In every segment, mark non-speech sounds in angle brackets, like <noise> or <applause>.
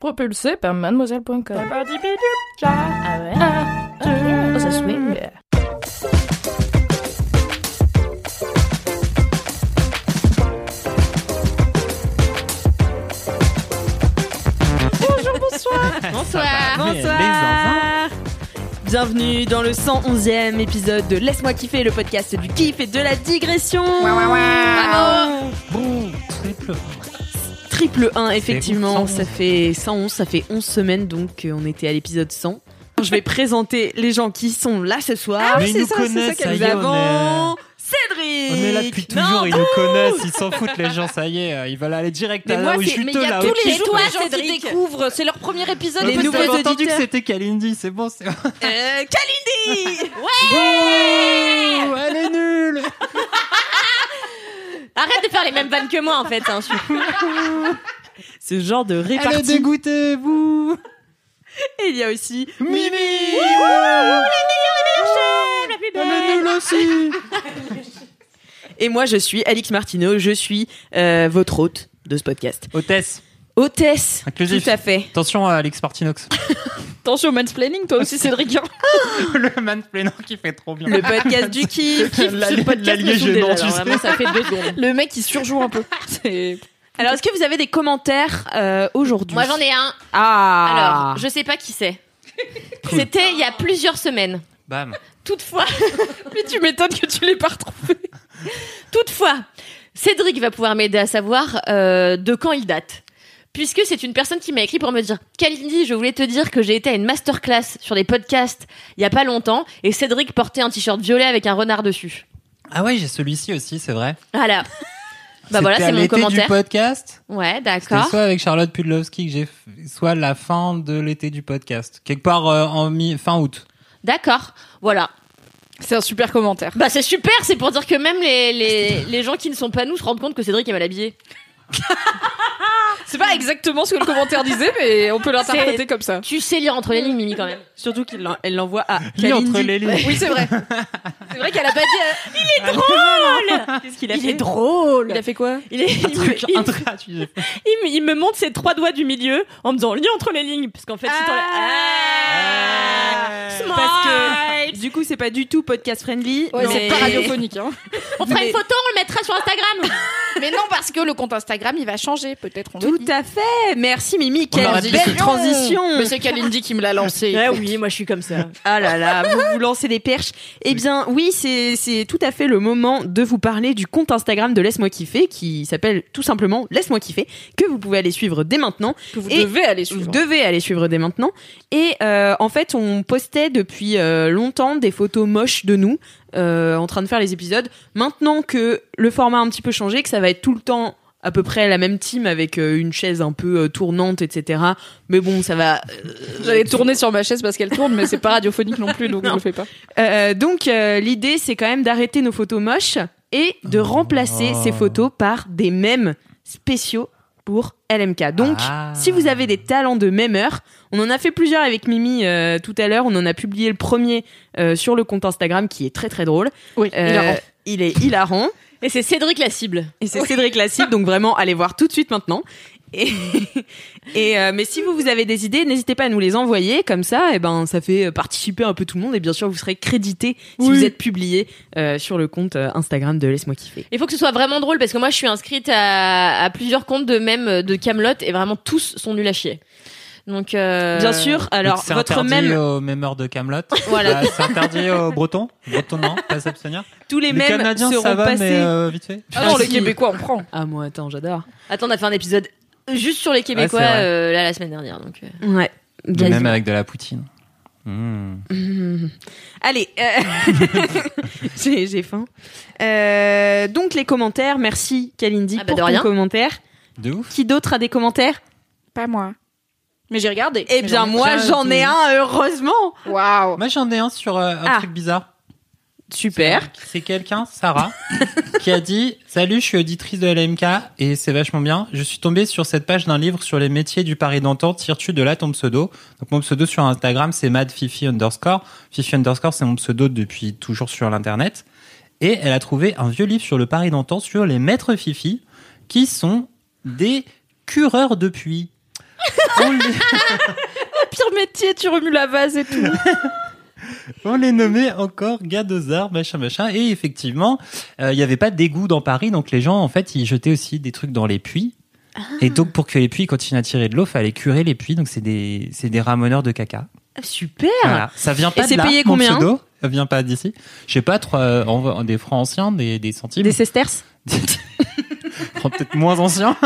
Propulsé par mademoiselle.com. Ah ouais? Oh, ça swing. Bonjour, bonsoir. <laughs> Bonsoir. Bonsoir. Bienvenue dans le 111e épisode de Laisse-moi kiffer, le podcast du kiff et de la digression. Bravo. Triple. Triple 1, effectivement, ouf, 111. ça fait 111, ça fait 11 semaines donc euh, on était à l'épisode 100. Je vais <laughs> présenter les gens qui sont là ce soir. Ils nous connaissent, ça Nous y est, on avons est... Cédric. On est là depuis toujours, ils nous connaissent, ils s'en foutent les gens, ça y est, ils veulent aller direct Mais à moi, là où je c'est- suis mais il y a là tous les jours, toi, qui Cédric. découvrent, c'est leur premier épisode. Les nouveaux J'avais entendu auditeurs. que c'était Kalindi, c'est bon, c'est bon. Euh, Kalindi <laughs> Ouh, elle est nulle <laughs> Arrête de faire les mêmes vannes que moi en fait. hein, je- <laughs> Ce genre de Elle est répartie. dégoûtée, vous Et il y a aussi Mimi Elle est nulle aussi <laughs> Et moi, je suis Alix Martineau, je suis euh, votre hôte de ce podcast. Hôtesse, Hôtesse, Inclusif. tout à fait. attention à Alex Martinox, <laughs> Attention au mansplaining, toi aussi Cédric. hein. <laughs> le mansplainer qui fait trop bien. Le podcast du kiff. <laughs> La- Ce podcast me saoule déjà, tu alors sais. vraiment, ça fait deux <laughs> secondes. Le mec il surjoue un peu. C'est Alors, est-ce que vous avez des commentaires euh, aujourd'hui? Moi j'en ai un. Ah Alors, je sais pas qui c'est. C'était il y a plusieurs semaines. Bam. Toutefois, Mais tu m'étonnes que tu l'aies pas retrouvé. toutefois, Cédric va pouvoir m'aider à savoir euh, de quand il date. Puisque c'est une personne qui m'a écrit pour me dire Kalindi, je voulais te dire que j'ai été à une masterclass sur les podcasts il y a pas longtemps et Cédric portait un t-shirt violet avec un renard dessus. Ah ouais, j'ai celui-ci aussi, c'est vrai. Voilà. <laughs> Bah voilà, C'était c'est mon l'été commentaire. du podcast. Ouais, d'accord. soit avec Charlotte Pudlowski que j'ai fait, soit la fin de l'été du podcast. Quelque part euh, en mi fin août. D'accord. Voilà. C'est un super commentaire. Bah c'est super, c'est pour dire que même les, les, les gens qui ne sont pas nous se rendent compte que Cédric est mal habillé. <laughs> C'est pas exactement ce que le commentaire disait, mais on peut l'interpréter comme ça. Tu sais lire entre les lignes, Mimi, quand même. Surtout qu'elle l'en- elle l'envoie à Lis entre les lignes. Oui, c'est vrai. <laughs> C'est vrai qu'elle a pas dit. euh, Qu'est-ce qu'il a Il fait est drôle. Il a fait quoi Il, est- il me, il- il me- il me montre ses trois doigts du milieu en me disant lis entre les lignes. Parce qu'en fait, si t'en- Ah. Parce que du coup, c'est pas du tout podcast friendly. Ouais, mais- c'est pas radiophonique. Hein. <laughs> On fera Mais- une photo, on le mettra sur Instagram. Mais non, parce que le compte Instagram il va changer. Peut-être on Tout à fait. Merci Mimi. Quelle belle transition. Mais c'est Kalindi qui me l'a lancé. Ah oui, moi je suis comme ça. Ah là là, vous vous lancez des perches. Eh bien, oui, c'est c'est tout à fait le moment de vous parler du compte Instagram de Laisse-moi kiffer, qui s'appelle tout simplement Laisse-moi kiffer, que vous pouvez aller suivre dès maintenant. Que vous Et devez aller Vous suivre. devez aller suivre dès maintenant. Et euh, en fait, on postait depuis euh, longtemps des photos moches de nous euh, en train de faire les épisodes. Maintenant que le format a un petit peu changé, que ça va être tout le temps à peu près la même team avec euh, une chaise un peu euh, tournante, etc. Mais bon, ça va. J'allais tourner sur ma chaise parce qu'elle tourne, mais c'est pas radiophonique non plus, donc je le fais pas. Euh, donc euh, l'idée c'est quand même d'arrêter nos photos moches et de remplacer ces photos par des mèmes spéciaux pour LMK. Donc Ah. si vous avez des talents de mémeurs, on en a fait plusieurs avec Mimi euh, tout à l'heure, on en a publié le premier euh, sur le compte Instagram qui est très très drôle. Oui, Euh, hilarant. il est hilarant Et c'est Cédric la cible. et c'est Cédric Lassib donc vraiment allez voir tout de suite maintenant. Et, <laughs> et euh, mais si vous, vous avez des idées, n'hésitez pas à nous les envoyer comme ça. Et ben, ça fait participer un peu tout le monde et bien sûr vous serez crédité si vous êtes publié euh, sur le compte euh, Instagram de laisse-moi kiffer. Il faut que ce soit vraiment drôle parce que moi je suis inscrite à, à plusieurs comptes de même de Camelot et vraiment tous sont nuls à chier. Donc euh, Bien sûr. Alors c'est votre interdit même, aux mémeurs de Camelot. Voilà. c'est interdit aux Bretons. Bretons non, pas s'abstenir. tous les, Les mêmes Canadiens seront ça va, passés. mais euh, vite fait. Ah non, les si. Québécois, on prend. Ah moi attends, j'adore. Attends, on a fait un épisode juste sur les Québécois euh, là la semaine dernière. Donc. Ouais. Et Même avec de la poutine. Mmh. Allez, euh, <laughs> j'ai faim. Euh, donc les commentaires, merci Kalindi Ah bah, pour ton commentaire. De ouf. Qui d'autre a des commentaires? Pas moi. Mais j'ai regardé. Eh bien, moi, j'en ai un, heureusement. Waouh. Moi, j'en ai un sur euh, un Ah. truc bizarre. Super. C'est quelqu'un, Sarah, <laughs> qui a dit Salut, je suis auditrice de LMK et c'est vachement bien. Je suis tombée sur cette page d'un livre sur les métiers du Paris d'antan. Tires-tu de là ton pseudo? Donc, mon pseudo sur Instagram, c'est madfifi underscore. Fifi underscore, c'est mon pseudo depuis toujours sur l'internet. Et elle a trouvé un vieux livre sur le Paris d'antan sur les maîtres Fifi qui sont des cureurs de puits. On les- <laughs> Pire métier, tu remues la vase et tout. <laughs> On les nommait encore gadozards, machin, machin. Et effectivement, euh, il n'y avait pas d'égout dans Paris, donc les gens, en fait, ils jetaient aussi des trucs dans les puits. Et donc, pour que les puits continuent à tirer de l'eau, fallait curer les puits. Donc, c'est des, c'est des ramoneurs de caca. Super. Voilà. Ça vient pas Et de c'est là, payé mon combien pseudo. Ça vient pas d'ici. Je sais pas, trois, euh, en- des francs anciens, des, des centimes. Des sesterces <laughs> peut-être moins anciens.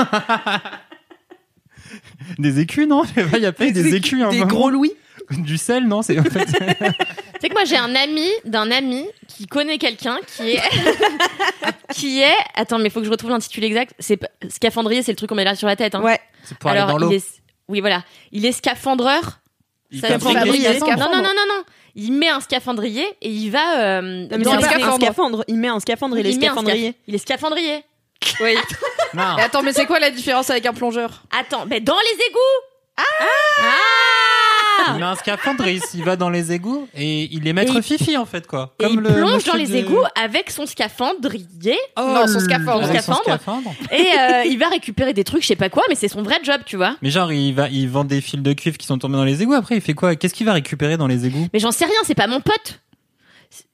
Des écus, non? Sais Il y a pas eu des écus, un Des moment. gros louis Du sel, non? C'est, en fait, <laughs> C'est que moi j'ai un ami d'un ami qui connaît quelqu'un qui est <laughs> qui est attends mais faut que je retrouve l'intitulé exact c'est scaphandrier c'est le truc qu'on met là sur la tête hein. Ouais. c'est pour aller dans alors l'eau. il est oui voilà il est scaphandreur Il Ça fabrique fabrique des des scaphandres. non non non non non il met un scaphandrier et il va euh, Non, mais dans les un scaphandre. Il met un scaphandre, il est Il un scaphandrier. scaph- il est scaphandrier Oui. <laughs> Non. Et attends, mais c'est quoi la différence avec un plongeur? Attends mais dans les égouts ah, Il met un scaphandre, il, il va dans les égouts et il est maître Et fifi en fait quoi. et Comme il le plonge dans les de- égouts avec son scaphandrier Oh, Non, son scaphandre. avec son Scaphandre. scaphandre. et euh, <laughs> il va récupérer des trucs je sais pas quoi mais c'est son vrai job tu vois Mais genre il va, il vend des fils de cuivre qui sont tombés dans les égouts. Après il fait quoi? Qu'est-ce qu'il va récupérer dans les égouts? Mais j'en sais rien c'est pas mon pote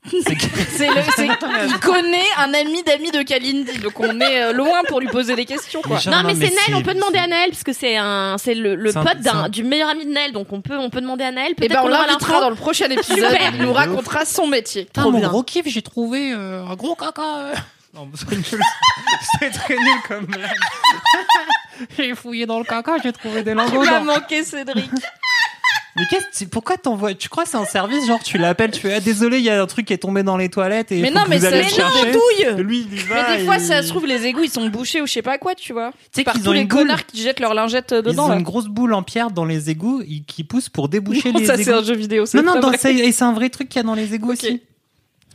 <laughs> C'est le, c'est- il connaît un ami d'ami de Kalindi, donc on est euh, loin pour lui poser des questions, quoi. Non, mais, c'est Naël, on peut demander à Naël parce que c'est un, c'est le, le C'est un- pote c'est un- d'un, du meilleur ami de Naël, donc on peut, on peut demander à Naël. Et Peut-être ben on qu'on aura l'invitera l'info. dans le prochain <laughs> épisode. Super. Il nous racontera son métier. Putain, mon gros kiff, j'ai trouvé euh, un gros caca. euh. Non, c'est nul. <laughs> C'est très nul comme blague. j'ai fouillé dans le caca, j'ai trouvé des lingots. Il m'a dans- manqué Cédric. Mais qu'est-ce pourquoi t'envoies Tu crois que c'est un service genre tu l'appelles, tu fais ah, désolé, il y a un truc qui est tombé dans les toilettes et Mais faut non, que mais vous c'est- allez le chercher. douille Lui, il y va. Mais des fois, ça se trouve, les égouts, ils sont bouchés ou je sais pas quoi, tu vois. Tu sais Par qu'ils tous ont les une boule. connards qui jettent leur lingette euh, Ils dedans, ont là. une grosse boule en pierre dans les égouts qui pousse pour déboucher les ça, c'est un jeu vidéo. c'est Non, non, pas dans- vrai. c'est- et c'est un vrai truc qu'il y a dans les égouts Ok. aussi.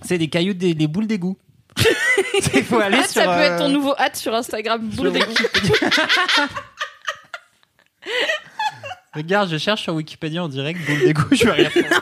C'est des cailloux, des, des boules d'égout. <laughs> Il faut aller sur. ça peut être ton euh, nouveau hâte sur Instagram. Boule d'égout. <laughs> Regarde, je cherche sur Wikipédia en direct boule d'égout, je vais rien faire.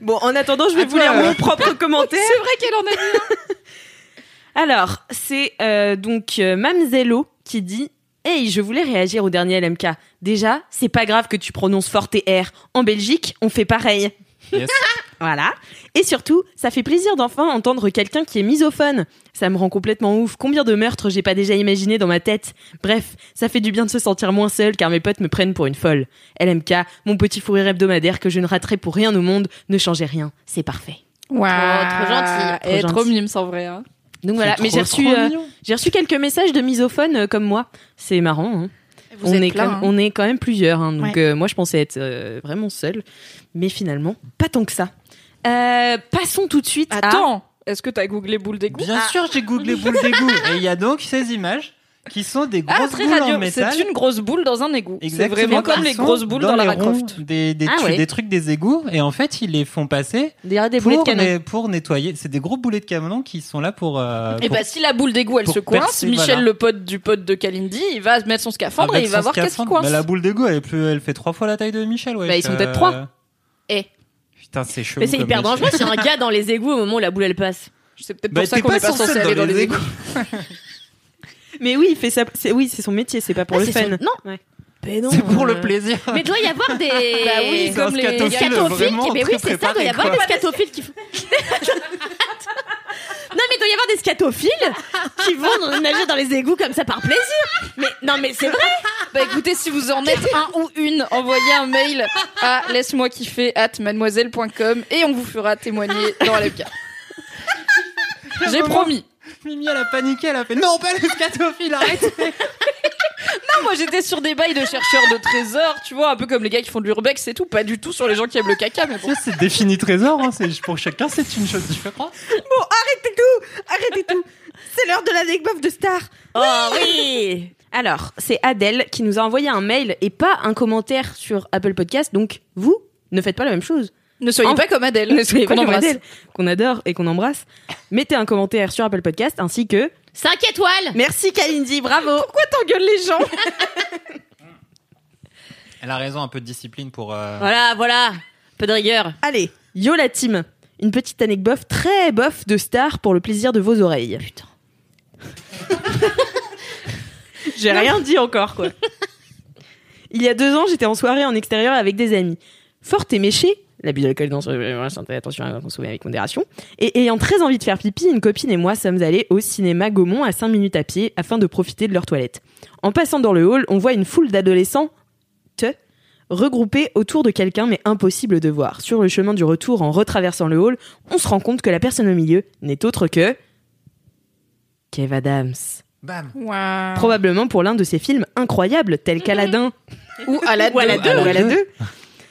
Bon, en attendant, je vais vous lire euh. mon propre <laughs> commentaire. C'est vrai qu'elle en a mis. <laughs> Alors, c'est euh, donc euh, Mamzello qui dit Hey, je voulais réagir au dernier LMK. Déjà, c'est pas grave que tu prononces fort tes R. En Belgique, on fait pareil. Yes. <laughs> Voilà. Et surtout, ça fait plaisir d'enfin entendre quelqu'un qui est misophone. Ça me rend complètement ouf. Combien de meurtres j'ai pas déjà imaginé dans ma tête Bref, ça fait du bien de se sentir moins seul car mes potes me prennent pour une folle. LMK, mon petit fou rire hebdomadaire que je ne raterai pour rien au monde, ne changez rien. C'est parfait. Waouh, trop gentil, trop Et trop gentil. mime, en vrai. hein. Donc voilà, mais j'ai trop, reçu, euh, j'ai reçu quelques messages de misophones euh, comme moi. C'est marrant. hein. Vous on, êtes est plein, quand, hein. on est quand même plusieurs. hein. donc Ouais. euh, moi, je pensais être euh, vraiment seule. Mais finalement, pas tant que ça. Euh, passons tout de suite à... Attends, est-ce que t'as googlé boule d'égout Bien sûr, j'ai googlé boule d'égout. Et il y a donc ces images qui sont des Ah, grosses très boules en radio. métal. C'est une grosse boule dans un égout. C'est vraiment comme les grosses boules dans, les Lara ronds Croft. Des, des, Ah ouais. des trucs des égouts et en fait ils les font passer Des, des boulets de pour, pour nettoyer. C'est des gros boulets de canon qui sont là pour. euh, Et pour- bah si la boule d'égout elle pour se coince, percer, Michel voilà. le pote du pote de Kalindi, il va mettre son scaphandre et avec il va voir qu'est-ce qui coince. Bah, la boule d'égout elle, est plus- elle fait trois fois la taille de Michel. Ouais. Bah, ils sont peut-être trois. Eh. Putain, c'est chaud. Mais c'est hyper dangereux si un <laughs> gars dans les égouts au moment où la boule elle passe. C'est peut-être Bah, pour ça t'es qu'on est pas censé aller dans dans les égouts. <laughs> Mais oui, il fait ça. c'est- Oui, c'est son métier. C'est pas pour Ah, le fun. son- Non. Ouais. Mais non. C'est pour euh, le plaisir. Mais il doit y avoir des. <laughs> Bah oui, comme les scatophile scatophiles. qui- Mais oui, c'est ça, doit y avoir des scatophiles qui. <laughs> Non mais il doit y avoir des scatophiles qui vont nager dans les égouts comme ça par plaisir. Mais non mais c'est vrai. Bah écoutez, si vous en êtes un ou une, envoyez un mail à laisse-moi kiffer at mademoiselle.com et on vous fera témoigner dans LFK. J'ai Vraiment. promis. Mimi elle a paniqué, elle a fait non pas les scatophiles, arrête. <laughs> Non, moi j'étais sur des bails de chercheurs de trésors, tu vois, un peu comme les gars qui font de l'urbex et tout, pas du tout sur les gens qui aiment le caca, mais bon. Ça, c'est défini trésor, hein, c'est pour chacun c'est une chose différente. Bon, arrêtez tout Arrêtez tout C'est l'heure de l'anecdote de Star Oh oui. Alors, c'est Adèle qui nous a envoyé un mail et pas un commentaire sur Apple Podcast. Donc, vous, ne faites pas la même chose. Ne soyez En- pas comme Adèle. Ne soyez qu'on pas comme. Adèle, qu'on adore et qu'on embrasse. Mettez un commentaire sur Apple Podcast ainsi que 5 étoiles Merci Kalindi, bravo. <laughs> Pourquoi t'engueules les gens? <laughs> Elle a raison, un peu de discipline pour. euh, Voilà, voilà. Peu de rigueur. Allez, yo la team. Une petite anecdote très bof de star pour le plaisir de vos oreilles. Putain. <laughs> J'ai rien dit encore, quoi. Il y a deux ans, j'étais en soirée en extérieur avec des amis. Forte et méchée, l'abus d'alcool dans santé, attention à consommer avec modération, et ayant très envie de faire pipi, une copine et moi sommes allés au cinéma Gaumont à 5 minutes à pied afin de profiter de leur toilette. En passant dans le hall, on voit une foule d'adolescents te regroupés autour de quelqu'un mais impossible de voir. Sur le chemin du retour en retraversant le hall, on se rend compte que la personne au milieu n'est autre que Kev Adams. Bam. Waouh. Probablement pour l'un de ses films incroyables tels qu'Aladin Ou la ou à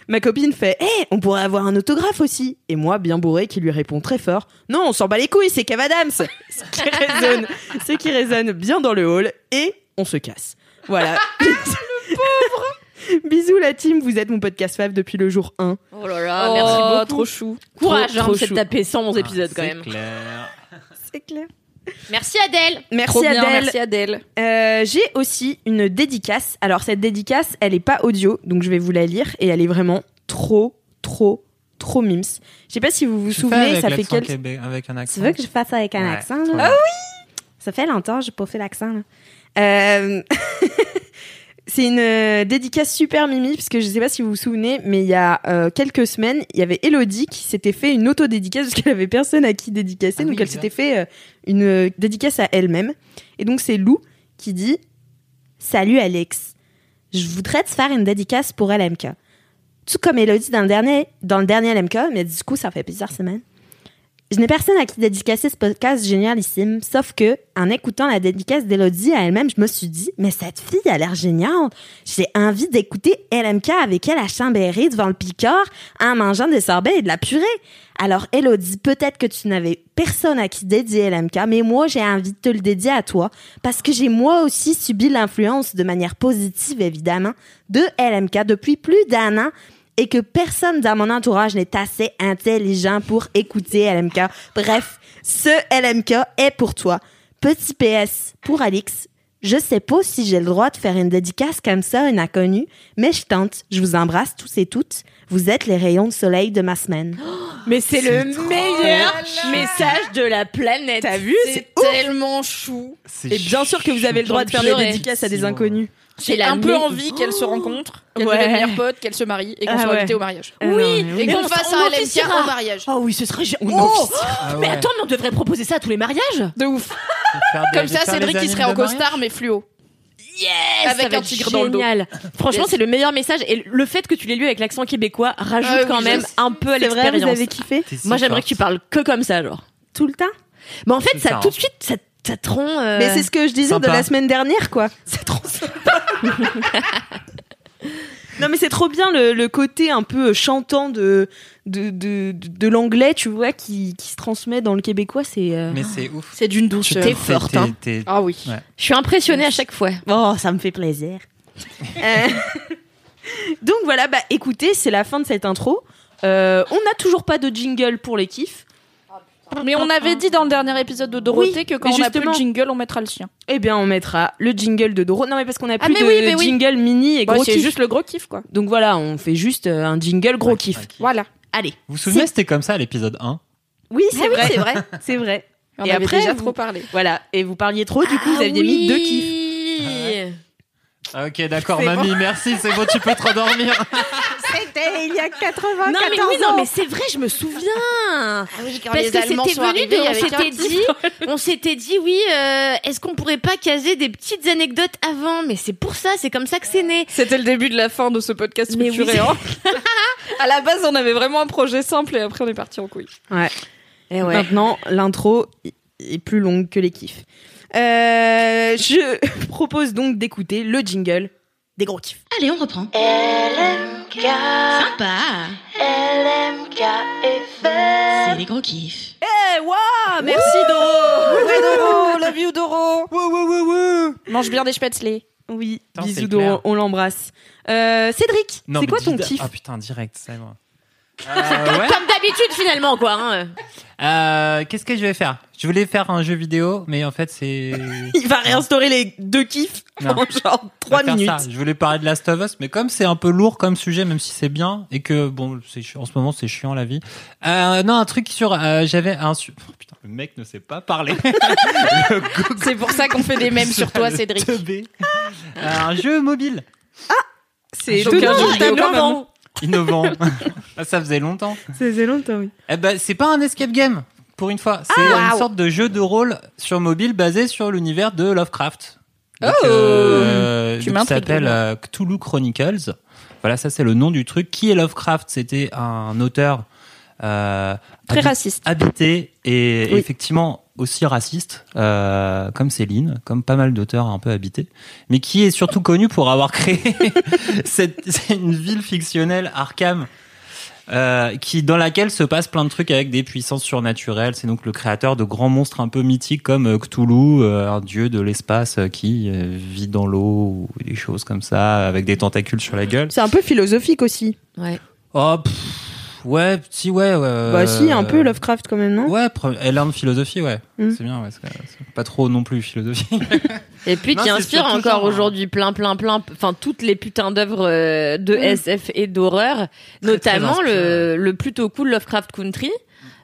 Ma copine fait "Eh, on pourrait avoir un autographe aussi." Et moi, bien bourré, qui lui répond très fort "Non, on s'en bat les couilles, c'est Kev Adams." Ce qui <laughs> résonne, ce qui résonne bien dans le hall et on se casse. Voilà. <laughs> le pauvre. <laughs> Bisous la team, vous êtes mon podcast fave depuis le jour 1. Oh là là, Oh, merci beaucoup. trop chou. Courage, Trop, hein, trop c'est de taper 111 épisodes quand C'est même. clair. C'est clair. Merci Adèle. Merci Trop bien, Adèle. merci Adèle. Euh, j'ai aussi une dédicace. Alors cette dédicace, elle est pas audio, donc je vais vous la lire et elle est vraiment trop, trop, trop mims. Je sais pas si vous vous Tu fais souvenez, avec ça fait québé- avec un accent. Tu veux que je fasse avec un Ouais. accent. Ah oui. Ça fait longtemps, j'ai pas fait l'accent. là. Euh, <laughs> C'est une euh, dédicace super mimi, parce que je sais pas si vous vous souvenez, mais il y a euh, quelques semaines, il y avait Elodie qui s'était fait une auto-dédicace, parce qu'elle avait personne à qui dédicacer, Ah donc oui, elle s'était fait euh, une dédicace à elle-même. Et donc c'est Lou qui dit Salut Alex, je voudrais te faire une dédicace pour LMK. Tout comme Elodie dans le dernier, dans le dernier LMK, mais du coup, ça fait plusieurs semaines. Je n'ai personne à qui dédicacer ce podcast génialissime, sauf que, en écoutant la dédicace d'Elodie à elle-même, je me suis dit, mais cette fille a l'air géniale. J'ai envie d'écouter LMK avec elle à Chambéry devant le Picard en mangeant des sorbets et de la purée. Alors, Elodie, peut-être que tu n'avais personne à qui dédier LMK, mais moi, j'ai envie de te le dédier à toi parce que j'ai moi aussi subi l'influence de manière positive, évidemment, de LMK depuis plus d'un an et que personne dans mon entourage n'est assez intelligent pour écouter LMK. Bref, ce LMK est pour toi. Petit PS pour Alix. Je sais pas si j'ai le droit de faire une dédicace comme ça à une inconnue, mais je tente. Je vous embrasse tous et toutes. Vous êtes les rayons de soleil de ma semaine. <gasps> Mais c'est le meilleur message de la planète. T'as vu? C'est tellement chou. Et bien sûr que vous avez le droit de faire des dédicaces à des inconnus. C'est J'ai un peu envie qu'elles se rencontrent, qu'elles Ouais. deviennent meilleures potes, qu'elles se marient et qu'on Ah soit ouais. invités au mariage. Euh, mais oui. Et qu'on on fasse un LMK au mariage. Oh oui, ce serait génial. Oh Ah Mais attends, mais on devrait proposer ça à tous les mariages. De ouf. Des- Comme ça, Cédric, il serait en costard, mais fluo. Yes, Avec un tigre dans le dos. génial. Franchement, Yes. c'est le meilleur message et le fait que tu l'aies lu avec l'accent québécois rajoute Ah quand même sais. un peu à vrai, vous l'expérience. avez kiffé Moi, j'aimerais que tu parles que comme ça, genre. tout le temps Mais en fait, ça, ça, hein. tout de suite, ça, ça te rend. euh, Mais c'est ce que je disais Sympa. de la semaine dernière, quoi. <laughs> C'est trop sympa. <laughs> non, mais c'est trop bien le, le côté un peu chantant de, de, de, de, de l'anglais, tu vois, qui, qui se transmet dans le québécois. C'est. euh, Mais c'est ouf. C'est d'une douceur. T'es forte, hein. t'es- Ah oui. Ouais. Je suis impressionnée à chaque fois. Oh, ça me fait plaisir. <laughs> Euh, Donc voilà, bah écoutez, c'est la fin de cette intro. Euh, on n'a toujours pas de jingle pour les kiffs. Mais on avait dit dans le dernier épisode de Dorothée Oui, que quand on a plus de jingle, on mettra le sien. Eh bien, on mettra le jingle de Doro. Non, mais parce qu'on a Ah, plus mais de oui, mais oui. jingle mini et Bah, gros c'est kiff. juste le gros kiff, quoi. Donc voilà, on fait juste euh, un jingle gros Ouais, kiff. Voilà. Allez. Vous vous souvenez, c'était comme ça à l'épisode 1 Oui, c'est Ah oui, vrai. c'est vrai. <laughs> C'est vrai. On Et avait après, déjà vous- trop parlé. Voilà. Et vous parliez trop, du coup, vous aviez mis deux kiffs. Ah, Ok, d'accord, C'est mamie, merci, c'est bon, tu peux te <laughs> rendormir. C'était il y a 80 Non mais oui, non mais c'est vrai, je me souviens. Parce que c'était venu, de, on s'était dit, on s'était dit oui, euh, est-ce qu'on pourrait pas caser des petites anecdotes avant? Mais c'est pour ça, c'est comme ça que c'est né. C'était le début de la fin de ce podcast Mais oui, structuré. hein. <laughs> à la base, on avait vraiment un projet simple et après, on est parti en couille. Ouais. Et ouais. Maintenant, l'intro est plus longue que les kiffs. Euh, je <laughs> propose donc d'écouter le jingle des gros kiffs. Allez, on reprend. Sympa. C'est les gros kiffs. Eh, waouh Merci Doro Doro, <laughs> love you, Doro. Mange bien des spätzle. Oui, bisous clair. on l'embrasse. Euh, Cédric, c'est quoi ton kiff? Ah putain, direct, c'est moi. Euh, ouais. <laughs> Comme d'habitude, finalement, quoi. hein. Euh, Qu'est-ce que je vais faire? Je voulais faire un jeu vidéo, mais en fait, c'est. <laughs> Il va réinstaurer les deux kiffs <laughs> Non. en genre va faire minutes. ça. Je voulais parler de Last of Us, mais comme c'est un peu lourd comme sujet, même si c'est bien, et que bon, c'est chi- en ce moment c'est chiant la vie. Euh, non, un truc sur, euh, j'avais un su- oh, putain, le mec ne sait pas parler. Le C'est pour ça qu'on fait des mèmes sur toi, le Cédric. teubé. Euh, un jeu mobile C'est Aucun étonnant, jeu vidéo t'as quand même. Innovant. innovant. <laughs> Ah, Ça faisait longtemps. Ça faisait longtemps, oui. Eh ben, c'est pas un escape game. Pour une fois, c'est Ah, une wow. sorte de jeu de rôle sur mobile basé sur l'univers de Lovecraft. Donc, Oh euh, qui s'appelle euh, Cthulhu Chronicles. Voilà, ça c'est le nom du truc. Qui est Lovecraft? C'était un auteur euh, Très habi- raciste. habité et Oui. effectivement aussi raciste, euh, comme Céline, comme pas mal d'auteurs un peu habités, mais qui est surtout connu pour avoir créé <laughs> cette, c'est une ville fictionnelle, Arkham, euh, qui dans laquelle se passe plein de trucs avec des puissances surnaturelles. C'est donc le créateur de grands monstres un peu mythiques comme euh, Cthulhu, euh, un dieu de l'espace euh, qui euh, vit dans l'eau ou des choses comme ça, avec des tentacules sur la gueule. C'est un peu philosophique aussi. Ouais. Oh, pff, ouais, si, ouais, ouais. bah si, un peu euh, Lovecraft quand même, non? Ouais, pre- elle a une philosophie, ouais. Mm. C'est bien, ouais. c'est- c'est Pas trop non plus philosophie. <laughs> Et puis Non, qui inspire encore genre, hein. aujourd'hui plein, plein, plein, enfin toutes les putains d'œuvres euh, de SF et d'horreur, notamment très le, le plutôt cool Lovecraft Country.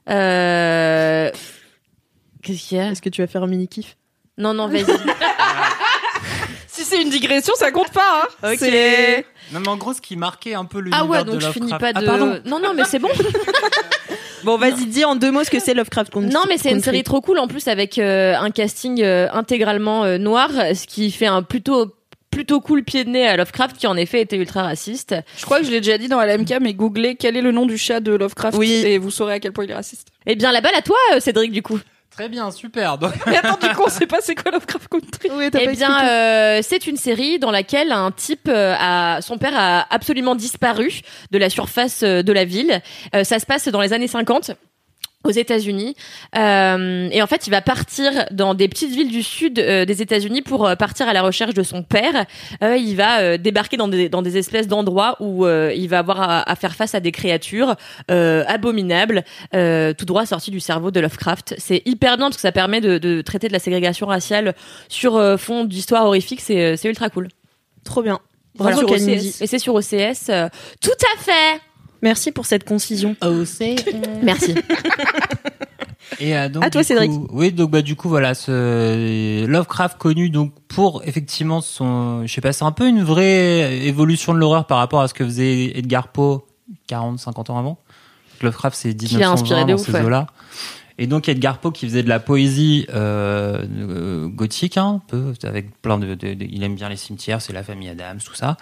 Euh... Qu'est-ce qu'il y a? Est-ce que tu vas faire un mini kiff Non, non, vas-y. <laughs> Si c'est une digression, ça compte pas. Hein. Ok. Non, mais en gros, ce qui marquait un peu l'univers ah ouais, de donc je Lovecraft. finis pas Ah, de. pardon. non, non, mais c'est bon. <laughs> Bon, vas-y, dis en deux mots ce que c'est Lovecraft Country. Non, mais c'est une série trop cool en plus avec euh, un casting euh, intégralement euh, noir, ce qui fait un plutôt plutôt cool pied de nez à Lovecraft qui en effet était ultra raciste. Je crois que je l'ai déjà dit dans LMK, mais googlez quel est le nom du chat de Lovecraft Oui. et vous saurez à quel point il est raciste. Eh bien, la balle à toi, Cédric, du coup. Très bien, super. Donc, <laughs> Mais attends, du coup, on sait pas c'est quoi Lovecraft Country. Oui, t'as Eh bien, euh, c'est une série dans laquelle un type euh, a son père a absolument disparu de la surface euh, de la ville. Euh, ça se passe dans les années 50 aux États-Unis Euh, et en fait il va partir dans des petites villes du sud euh, des États-Unis pour euh, partir à la recherche de son père. Euh, il va euh, débarquer dans des dans des espèces d'endroits où euh, il va avoir à, à faire face à des créatures euh, abominables, euh, tout droit sorties du cerveau de Lovecraft. C'est hyper bien parce que ça permet de, de traiter de la ségrégation raciale sur euh, fond d'histoire horrifique. C'est c'est ultra cool. Trop bien. Voilà. Sur. OCS. Et c'est sur OCS. euh, tout à fait. Merci pour cette concision. <laughs> Merci. Et euh, donc, À toi, Cédric. coup- oui, donc bah du coup voilà, ce Lovecraft connu donc pour effectivement son, je sais pas, c'est un peu une vraie évolution de l'horreur par rapport à ce que faisait Edgar Poe 40, 50 ans avant. Lovecraft c'est Qui l'a inspiré 1920 de dans ouf, ces ouais. eaux-là. Et donc Edgar Poe qui faisait de la poésie euh, euh, gothique hein, un peu avec plein de, de- de- il aime bien les cimetières, c'est la famille Adams tout ça.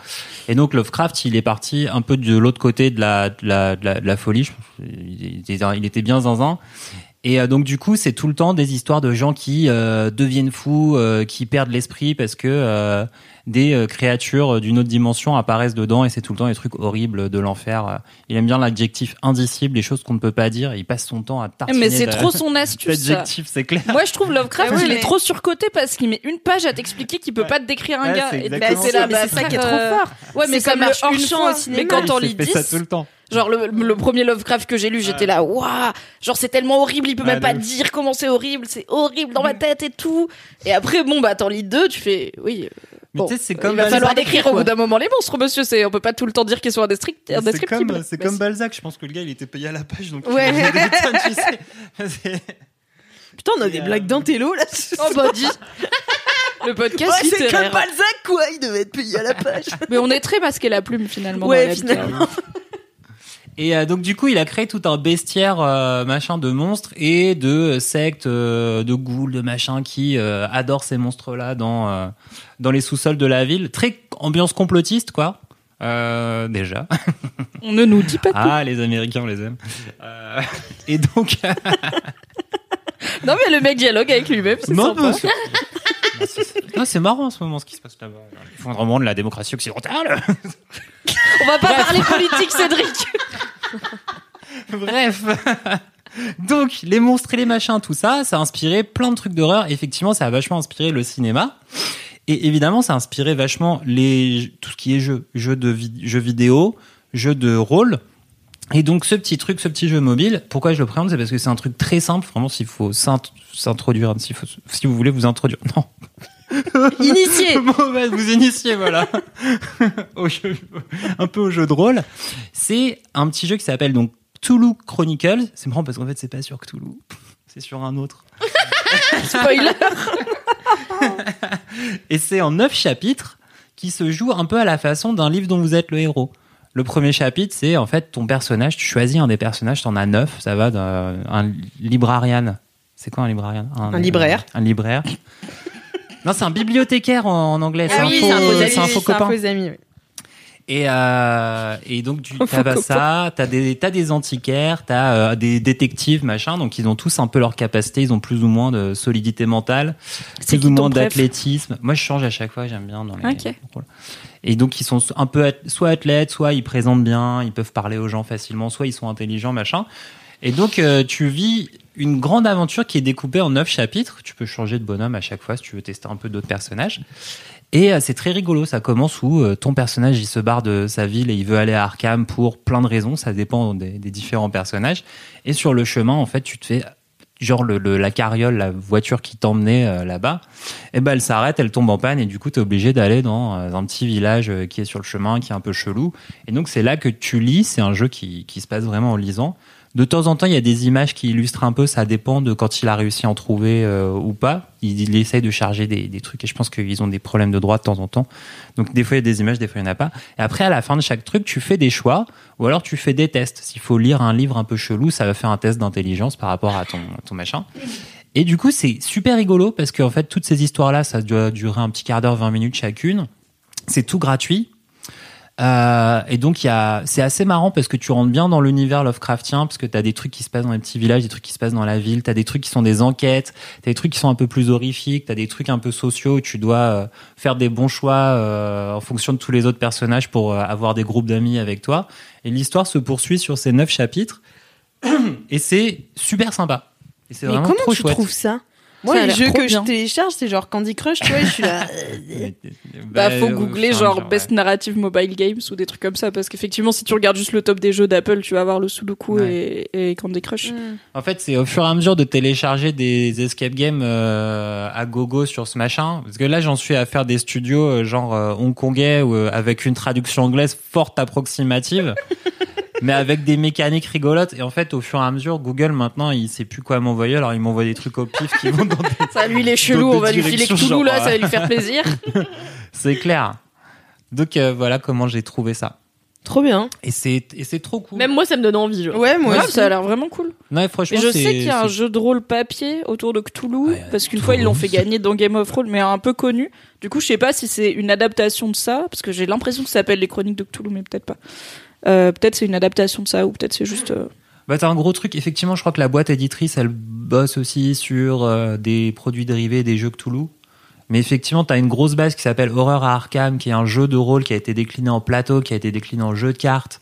Et donc Lovecraft il est parti un peu de l'autre côté de la de la, la, la folie. Il était, il était bien zinzin. Et euh, donc du coup, c'est tout le temps des histoires de gens qui euh, deviennent fous, euh, qui perdent l'esprit parce que euh, des euh, créatures d'une autre dimension apparaissent dedans et c'est tout le temps des trucs horribles de l'enfer. Euh, Il aime bien l'adjectif indicible, les choses qu'on ne peut pas dire. Il passe son temps à tartiner. Mais c'est trop son astuce. L'adjectif, c'est clair. Moi, je trouve Lovecraft, Ah ouais, il mais- est trop surcoté parce qu'il met une page à t'expliquer qu'il peut pas te décrire un Ouais, gars. c'est bah, c'est ça qui est trop euh, fort. Ouais, mais comme le marche une hors-champ au cinéma. Mais quand on lit fait ça 10, tout le temps. Genre le, le premier Lovecraft que j'ai lu, j'étais là, waouh, genre c'est tellement horrible, il peut Ouais, même pas dire comment c'est horrible, c'est horrible dans ma tête et tout. Et après, bon bah t'en lis deux, tu fais, oui. Euh, Mais bon, tu sais, c'est il comme va falloir décrire au bout d'un moment les monstres, monsieur. C'est, on peut pas tout le temps dire qu'ils sont indestrict- C'est indescriptibles. comme, c'est comme. Balzac. Je pense que le gars, il était payé à la page, donc Ouais. il tonnes, <laughs> tu sais. Putain, on a des Et, euh, blagues d'intello là. <laughs> Oh bah dis. Le podcast Ouais, c'est comme Balzac quoi, il devait être payé à la page. Mais on est très masqué la plume finalement. Ouais, dans la finalement. Et euh, donc du coup, il a créé tout un bestiaire euh, machin de monstres et de sectes, euh, de ghouls, de machin qui adorent ces monstres-là dans dans les sous-sols de la ville. Très ambiance complotiste, quoi. Déjà. <laughs> On ne nous dit pas tout. Ah, les Américains, on les aime. Et donc, <laughs> Non mais le mec dialogue avec lui-même, c'est non, sympa. c'est- non, c'est marrant en ce moment ce qui se passe là-bas. L'effondrement de la démocratie occidentale. On va pas parler politique, Cédric. Bref. <laughs> Donc, les monstres et les machins, tout ça, ça a inspiré plein de trucs d'horreur. Effectivement, ça a vachement inspiré le cinéma. Et évidemment, ça a inspiré vachement les, tout ce qui est jeux, jeux de jeux vidéo, jeux de rôle. Et donc, ce petit truc, ce petit jeu mobile, pourquoi je le présente, c'est parce que c'est un truc très simple. Vraiment, s'il faut s'int- s'introduire, s'il faut, si vous voulez vous introduire. Non. <laughs> Initié. Bon, bah, vous initiez, voilà. <laughs> au jeu, un peu au jeu de rôle. C'est un petit jeu qui s'appelle donc Cthulhu Chronicles. C'est marrant parce qu'en fait, c'est pas sur Cthulhu. <laughs> C'est sur un autre. <laughs> Spoiler. <laughs> Et c'est en neuf chapitres qui se jouent un peu à la façon d'un livre dont vous êtes le héros. Le premier chapitre, c'est en fait ton personnage. Tu choisis un des personnages, t'en as neuf. Ça va d'un un librarian. C'est quoi un librarian? Un libraire. Un libraire. non, c'est un bibliothécaire en, en anglais. C'est Ah un oui, faux, c'est un faux ami, c'est un faux copain. oui. Et, euh, et donc, tu as ça, des, t'as des antiquaires, t'as euh, des détectives, machin. Donc, ils ont tous un peu leur capacité. Ils ont plus ou moins de solidité mentale, plus ou moins d'athlétisme. Moi, je change à chaque fois. J'aime bien dans les. Et donc, ils sont un peu ath- soit athlètes, soit ils présentent bien, ils peuvent parler aux gens facilement, soit ils sont intelligents, machin. Et donc, euh, tu vis une grande aventure qui est découpée en neuf chapitres. Tu peux changer de bonhomme à chaque fois si tu veux tester un peu d'autres personnages. Et euh, c'est très rigolo. Ça commence où euh, ton personnage il se barre de sa ville et il veut aller à Arkham pour plein de raisons. Ça dépend des, des différents personnages. Et sur le chemin, en fait, tu te fais genre le, le- la carriole, la voiture qui t'emmenait euh, là-bas. Et ben elle s'arrête, elle tombe en panne et du coup t'es obligé d'aller dans euh, un petit village qui est sur le chemin, qui est un peu chelou. Et donc c'est là que tu lis. C'est un jeu qui, qui se passe vraiment en lisant. De temps en temps, il y a des images qui illustrent un peu. Ça dépend de quand il a réussi à en trouver euh, ou pas. Il, essaye de charger des, des trucs et je pense qu'ils ont des problèmes de droit de temps en temps. Donc des fois il y a des images, des fois il n'y en a pas. Et après à la fin de chaque truc, tu fais des choix ou alors tu fais des tests. S'il faut lire un livre un peu chelou, ça va faire un test d'intelligence par rapport à ton, ton machin. Et du coup, c'est super rigolo parce qu'en fait, toutes ces histoires-là, ça doit durer un petit quart d'heure, 20 minutes chacune. C'est tout gratuit. Euh, et donc, c'est assez marrant parce que tu rentres bien dans l'univers Lovecraftien parce que tu as des trucs qui se passent dans les petits villages, des trucs qui se passent dans la ville, tu as des trucs qui sont des enquêtes, tu des trucs qui sont un peu plus horrifiques, tu as des trucs un peu sociaux où tu dois euh, faire des bons choix euh, en fonction de tous les autres personnages pour avoir des groupes d'amis avec toi. Et l'histoire se poursuit sur ces neuf chapitres <clears throat> et c'est super sympa. Et c'est vraiment comment trop tu chouette. trouves ça? Moi, Ça les jeux que bien. je télécharge, c'est genre Candy Crush, tu vois, et je suis là. <laughs> Bah, faut euh, googler genre ouais. Best Narrative Mobile Games ou des trucs comme ça parce qu'effectivement si tu regardes juste le top des jeux d'Apple tu vas avoir le Sudoku Ouais. et, et Candy Crush. En fait, c'est au fur et à mesure de télécharger des escape games euh, à gogo sur ce machin. Parce que là, j'en suis à faire des studios euh, genre euh, hongkongais ou, euh, avec une traduction anglaise forte approximative. <laughs> mais avec des mécaniques rigolotes. Et en fait, au fur et à mesure, Google, maintenant, il sait plus quoi m'envoyer. Alors, il m'envoie des trucs au pif qui vont dans des... Ça lui il est chelou, on va lui filer Cthulhu là, ça va lui faire plaisir. <laughs> C'est clair. Donc, euh, voilà comment j'ai trouvé ça. Trop bien. Et c'est, et c'est trop cool. Même moi, ça me donne envie. genre. Ouais, moi Ouais, aussi. ça a l'air vraiment cool. Non, et franchement, Et je c'est- sais qu'il y a un c'est- jeu de rôle papier autour de Cthulhu, Ouais, parce qu'une fois ils l'ont fait gagner dans Game of Thrones, mais un peu connu. Du coup, je sais pas si c'est une adaptation de ça, parce que j'ai l'impression que ça s'appelle les Chroniques de Cthulhu, mais peut-être pas. Euh, peut-être c'est une adaptation de ça, ou peut-être c'est juste. euh, Bah, t'as un gros truc. Effectivement, je crois que la boîte éditrice, elle bosse aussi sur euh, des produits dérivés des jeux Cthulhu. Mais effectivement, t'as une grosse base qui s'appelle Horror à Arkham, qui est un jeu de rôle qui a été décliné en plateau, qui a été décliné en jeu de cartes,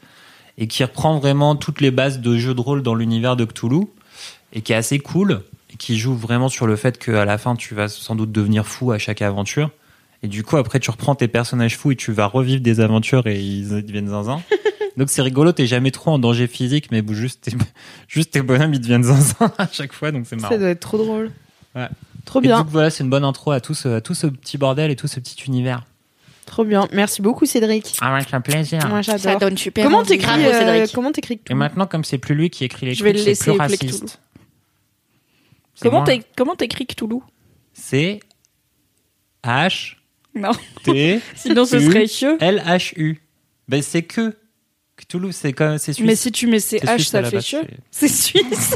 et qui reprend vraiment toutes les bases de jeux de rôle dans l'univers de Cthulhu, et qui est assez cool, et qui joue vraiment sur le fait qu'à la fin, tu vas sans doute devenir fou à chaque aventure. Et du coup, après, tu reprends tes personnages fous et tu vas revivre des aventures et ils deviennent zinzin. <laughs> Donc c'est rigolo, t'es jamais trop en danger physique, mais juste tes, <laughs> juste tes bonhommes ils deviennent zinzin à chaque fois, donc c'est marrant. Ça doit être trop drôle. Ouais. Trop Et bien, donc voilà, c'est une bonne intro à tout ce, à tout ce petit bordel et tout ce petit univers. trop bien. Merci beaucoup, Cédric. Ah ouais, c'est un plaisir. Moi, Ça donne super. Comment t'écris euh, Cédric. Comment t'écris Et maintenant, comme c'est plus lui qui écrit les Je vais trucs, le c'est plus raciste. Comment moi. t'é- comment t'écris Cthulhu C'est H Non, T <laughs> sinon ce serait chieux. L H U. Ben c'est que Cthulhu, c'est comme c'est suisse. Mais si tu mets C'est CH, suisse ça fait chieux. c'est- suisse.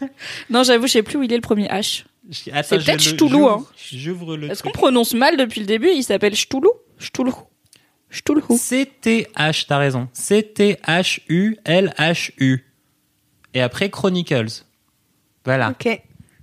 <laughs> non, j'avoue, je sais plus où il est le premier H. C'est peut-être j'ouvre- hein. J'ouvre le Est-ce qu'on prononce mal depuis le début? Il s'appelle Cthulhu Cthulhu. Cthulhu. C-T-H, t'as raison. C-T-H-U-L-H-U. Et après Chronicles. Voilà. Ok.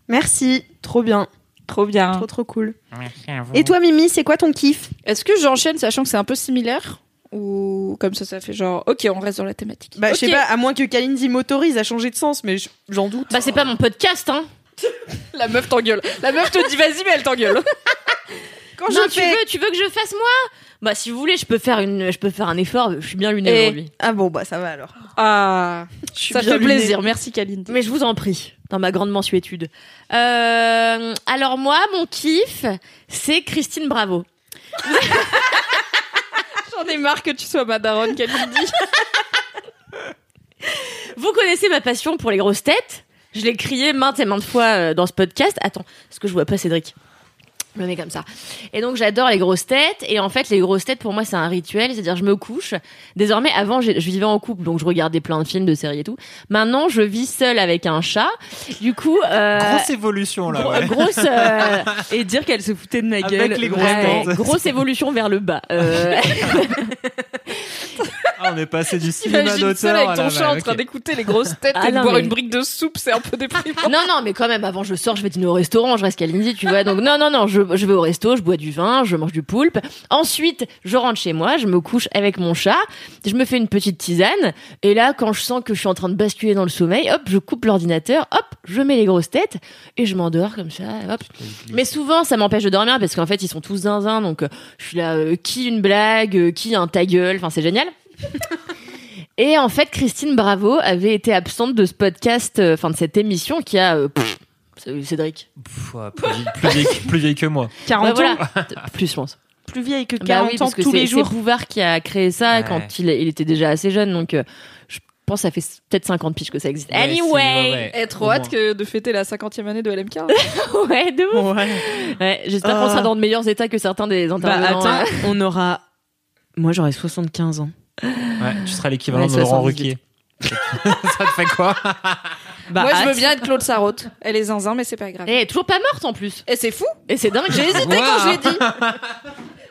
Merci. Trop bien. Trop bien. Trop, trop cool. Merci à vous. Et toi, Mimi, c'est quoi ton kiff? Est-ce que j'enchaîne sachant que c'est un peu similaire? Ou comme ça, ça fait genre, ok, on reste dans la thématique. Bah, je sais pas, à moins que Kalindi m'autorise à changer de sens, mais j'en doute. Bah, c'est pas mon podcast, hein. <laughs> La meuf t'engueule. La meuf te dit vas-y, mais elle t'engueule. <laughs> Quand non, je tu fais. veux, tu veux que je fasse moi? Bah, si vous voulez, je peux faire une, je peux faire un effort. Je suis bien lunée Et- aujourd'hui. Ah bon, bah ça va alors. Ah, ça bien fait lunée. plaisir. Merci, Kaline. Mais je vous en prie, dans ma grande mensuétude. Euh, alors moi, mon kiff, c'est Christine Bravo. <laughs> J'en ai marre que tu sois ma daronne, Kaline dit. <laughs> Vous connaissez ma passion pour les grosses têtes. Je l'ai crié maintes et maintes fois euh, dans ce podcast. Attends, est-ce que je vois pas Cédric? Je me mets comme ça. Et donc j'adore les grosses têtes. Et en fait, les grosses têtes pour moi c'est un rituel. C'est-à-dire je me couche. Désormais, avant je vivais en couple, donc je regardais plein de films, de séries et tout. Maintenant, je vis seule avec un chat. Du coup, euh, Grosse évolution là. ouais. grosse euh, <laughs> Et dire qu'elle se foutait de ma Avec gueule. les grosses ouais, têtes. grosse évolution vers le bas. Euh, <laughs> Ah, on est passé du cinéma d'auteur avec à ton chat en train d'écouter les grosses têtes Ah et de boire mais- une brique de soupe, c'est un peu déprimant. non, non, mais quand même, avant je sors, je vais dîner au restaurant, je reste Kalindi, tu vois. Donc non, non, non, je, je vais au resto, je bois du vin, je mange du poulpe. Ensuite, je rentre chez moi, je me couche avec mon chat, je me fais une petite tisane. Et là, quand je sens que je suis en train de basculer dans le sommeil, hop, je coupe l'ordinateur, hop, je mets les grosses têtes et je m'endors comme ça, hop. Mais souvent, ça m'empêche de dormir parce qu'en fait, ils sont tous zinzin. Donc, euh, je suis là, euh, qui une blague, euh, qui un ta gueule. Enfin, c'est génial. <laughs> Et en fait, Christine Bravo avait été absente de ce podcast, euh, enfin de cette émission qui a. euh, pff, Salut Cédric. Pff, ouais, plus, vieille, plus vieille- <laughs> plus vieille que moi. 40 Ouais, ans. voilà. Plus, je pense. Plus vieille que Bah 40 oui, ans que tous c'est les c'est jours. Bouvard qui a créé ça Ouais. quand il, il était déjà assez jeune. Donc, euh, je pense que ça fait peut-être 50 piges que ça existe. Ouais, anyway! c'est- ouais. Eh, trop hâte que de fêter la 50e année de LMK. <laughs> Ouais, de ouf. Ouais. Ouais, J'espère Ah. qu'on sera dans de meilleurs états que certains des Bah intervenants. attends, euh. on aura. Moi j'aurai 75 ans. Ouais, tu seras l'équivalent Ouais, de Laurent 78. Ruquier. <laughs> ça te fait quoi Bah, Moi, je veux bien être Claude Sarraute. Elle est zinzin, mais c'est pas grave. Et elle est toujours pas morte en plus. Et c'est fou. Et c'est dingue. J'ai hésité quand je l'ai dit.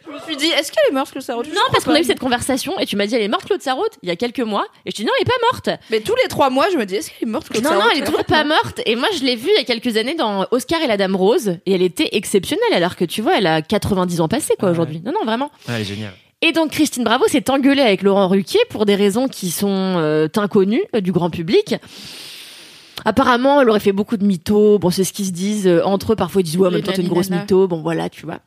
Je me suis dit, est-ce qu'elle est morte, Claude Sarraute? Non, parce qu'on a eu cette conversation et tu m'as dit elle est morte Claude Sarraute il y a quelques mois et je dis non elle est pas morte. Mais tous les trois mois, je me dis, est-ce qu'elle est morte, Claude non non elle est toujours pas morte et moi je l'ai vue il y a quelques années dans Oscar et la Dame Rose et elle était exceptionnelle alors que tu vois elle a 90 ans passés quoi Ouais. aujourd'hui. Non non vraiment. Ouais, Elle est géniale. Et donc Christine Bravo s'est engueulée avec Laurent Ruquier pour des raisons qui sont euh, inconnues euh, du grand public. Apparemment, elle aurait fait beaucoup de mythos. Bon, c'est ce qu'ils se disent euh, entre eux. Parfois, ils disent ouais, en même temps, t'es une grosse mytho. Bon, voilà, tu vois.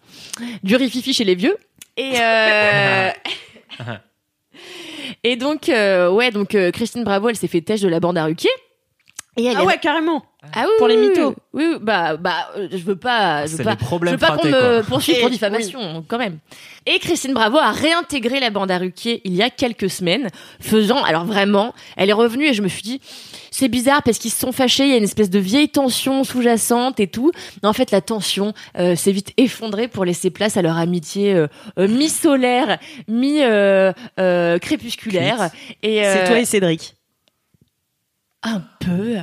Du rififi chez les vieux. Et euh... <laughs> <laughs> et donc, euh, ouais, donc euh, Christine Bravo, elle s'est fait têche de la bande à Ruquier. Et elle Ah est- ouais, carrément. Ah oui, pour les mythos. Oui, oui, bah, bah, euh, je veux pas, je veux C'est pas, je veux pas qu'on me poursuive pour diffamation, quand même. Et Christine Bravo a réintégré la bande à Ruquier il y a quelques semaines, faisant, alors vraiment, elle est revenue et je me suis dit, c'est bizarre parce qu'ils se sont fâchés, il y a une espèce de vieille tension sous-jacente et tout. Mais en fait, la tension euh, s'est vite effondrée pour laisser place à leur amitié euh, euh, mi-solaire, mi-crépusculaire. et C'est euh, toi et Cédric. Un peu.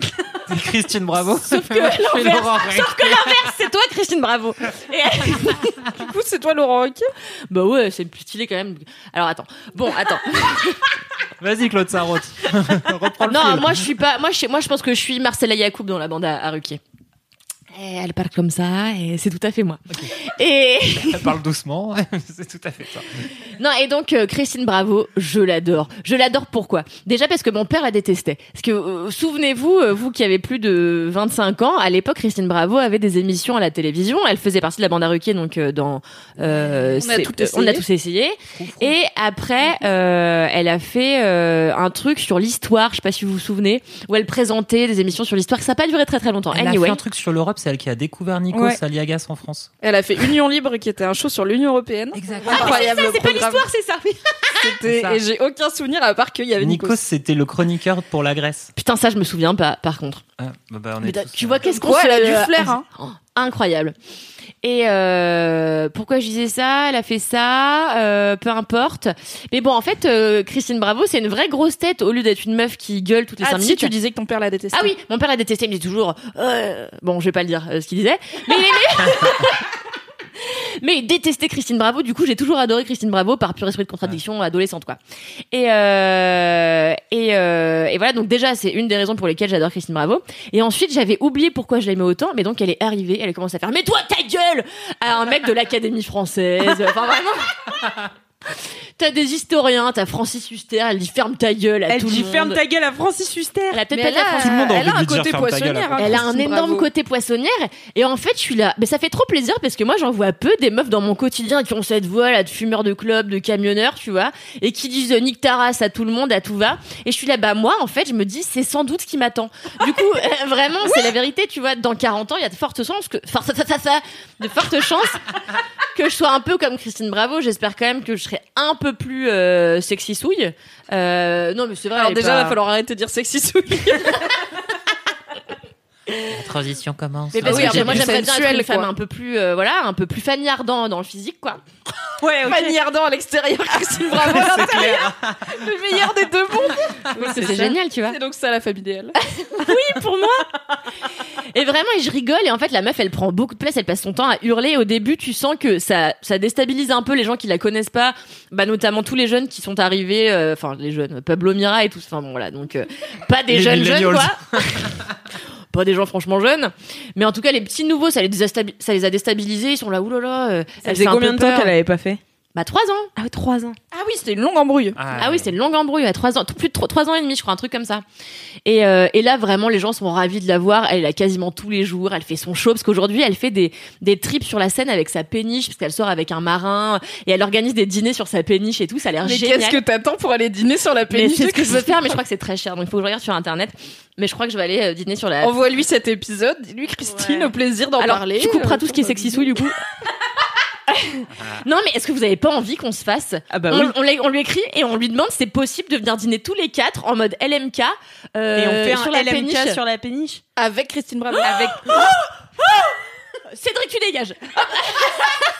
<laughs> Christine Bravo. Sauf que <laughs> l'inverse, sauf que l'inverse, c'est toi, Christine Bravo. <laughs> Et- Du coup, c'est toi, Laurent Ruquier? Bah ouais, c'est plus stylé quand même. Alors attends. Bon, attends. Vas-y, Claude Sarraute. Reprends le non, fil. moi je suis pas. Moi je, moi je pense que je suis Marcella Yacoub dans la bande à, à Ruquier. Et elle parle comme ça et c'est tout à fait moi. Et <laughs> Elle <laughs> parle doucement. <laughs> c'est tout à fait ça. non et donc euh, Christine Bravo, je l'adore. Je l'adore pourquoi? Déjà parce que mon père la détestait. Parce que euh, souvenez-vous, euh, vous qui avez plus de 25 ans, à l'époque Christine Bravo avait des émissions à la télévision. Elle faisait partie de la bande à Ruquier donc euh, dans. euh, On a tout on a essayé. tous essayé. Et après, euh, elle a fait euh, un truc sur l'histoire, je sais pas si vous vous souvenez, où elle présentait des émissions sur l'histoire. Ça n'a pas duré très très longtemps. Elle a fait un truc sur l'Europe, c'est elle qui a découvert Nikos Ouais. Aliagas en France. Elle a fait Union Libre, qui était un show sur l'Union Européenne. Exactement. Incroyable c'est pas programme. l'histoire, c'est ça. oui. C'était- C'est ça. Et j'ai aucun souvenir à part qu'il y avait Nikos. Nikos, c'était le chroniqueur pour la Grèce. Putain, ça je me souviens pas. Par contre, Ah, bah, bah, on Mais est t'as- tous, tu euh, vois qu'est-ce qu'on quoi, se- elle a du flair, hein. Oh, incroyable. Et euh, pourquoi je disais ça? Elle a fait ça, euh, peu importe. Mais bon, en fait, euh, Christine Bravo, c'est une vraie grosse tête au lieu d'être une meuf qui gueule toutes les Ah, cinq si, minutes. tu disais que ton père la détestait. Ah oui, mon père l'a détesté, il me dit toujours. euh, Bon, je vais pas le dire euh, ce qu'il disait, mais il aimait. <laughs> Mais il détestait Christine Bravo. Du coup, j'ai toujours adoré Christine Bravo par pur esprit de contradiction adolescente, quoi. Et euh, et, euh, et voilà. Donc déjà, c'est une des raisons pour lesquelles j'adore Christine Bravo. Et ensuite, j'avais oublié pourquoi je l'aimais autant. Mais donc, elle est arrivée, elle a commencé à faire "Mais toi, ta gueule!" à un mec de l'Académie française. Enfin, vraiment. <laughs> T'as des historiens, t'as Francis Huster, elle dit ferme ta gueule à Elle tout dit le monde. ferme ta gueule à Francis Huster. Elle a peut-être pas elle dit à a, Francis- Tout le monde a elle a un côté poissonnière. hein, Elle a un énorme Bravo. côté poissonnière et en fait je suis là mais ça fait trop plaisir parce que moi j'en vois peu des meufs dans mon quotidien qui ont cette voix là de fumeurs de club de camionneurs tu vois et qui disent nique ta race à tout le monde à tout va et je suis là bah moi en fait je me dis c'est sans doute ce qui m'attend du coup <laughs> euh, vraiment c'est la vérité tu vois dans 40 ans il y a de fortes chances que forte- ça, ça, ça, de fortes chances que je sois un peu comme Christine Bravo j'espère quand même que je serai un peu plus euh, sexy souille euh, non mais c'est vrai Alors déjà, il va falloir arrêter de dire sexy souille. <laughs> La transition commence. Mais parce Ah que oui, moi j'aimerais bien être une femme quoi. un peu plus euh, voilà un peu plus Fanny Ardant dans le physique quoi. <laughs> Ouais, ok. Fanny Ardant à l'extérieur, Christine <laughs> Bravo à l'intérieur. Le meilleur des deux mondes. <laughs> Oui, c'est génial tu vois. C'est donc ça la femme idéale. pour moi. Et vraiment, et je rigole. Et en fait, la meuf, elle prend beaucoup de place. Elle passe son temps à hurler. Au début, tu sens que ça, ça déstabilise un peu les gens qui la connaissent pas. Bah, notamment tous les jeunes qui sont arrivés. euh, Enfin, les jeunes. Pablo Mira et tout. Enfin, bon, voilà. Donc, euh, pas des Les jeunes jeunes, quoi. Pas des gens franchement jeunes. Mais en tout cas, les petits nouveaux, ça les, ça les a déstabilisés. Ils sont là, oulala. euh, Ça faisait combien de temps qu'elle avait pas fait? Bah, trois ans. Ah ouais, trois ans. Ah oui, c'était une longue embrouille. Ah oui, c'est une longue embrouille, à trois ans, plus de trois, ans et demi, je crois, un truc comme ça. Et, euh, et là, vraiment, les gens sont ravis de la voir. Elle est là quasiment tous les jours. Elle fait son show parce qu'aujourd'hui, elle fait des des trips sur la scène avec sa péniche parce qu'elle sort avec un marin et elle organise des dîners sur sa péniche et tout. Ça a l'air Mais génial. qu'est-ce que t'attends pour aller dîner sur la mais péniche c'est ce que je veux faire, mais je crois que c'est très cher, donc il faut que je regarde sur internet. Mais je crois que je vais aller euh, dîner sur la. Envoie-lui cet épisode, dis-lui Christine, Ouais. au plaisir d'en parler. tu couperas Euh, tout ce qui est sexy souille du coup. <laughs> <laughs> non, mais est-ce que vous avez pas envie qu'on se fasse Ah bah on, oui. on l'a- on lui écrit et on lui demande si c'est possible de venir dîner tous les quatre en mode LMK euh, Et on fait sur un la LMK péniche. sur la péniche. Avec Christine Bravo. avec Cédric tu dégages. <laughs>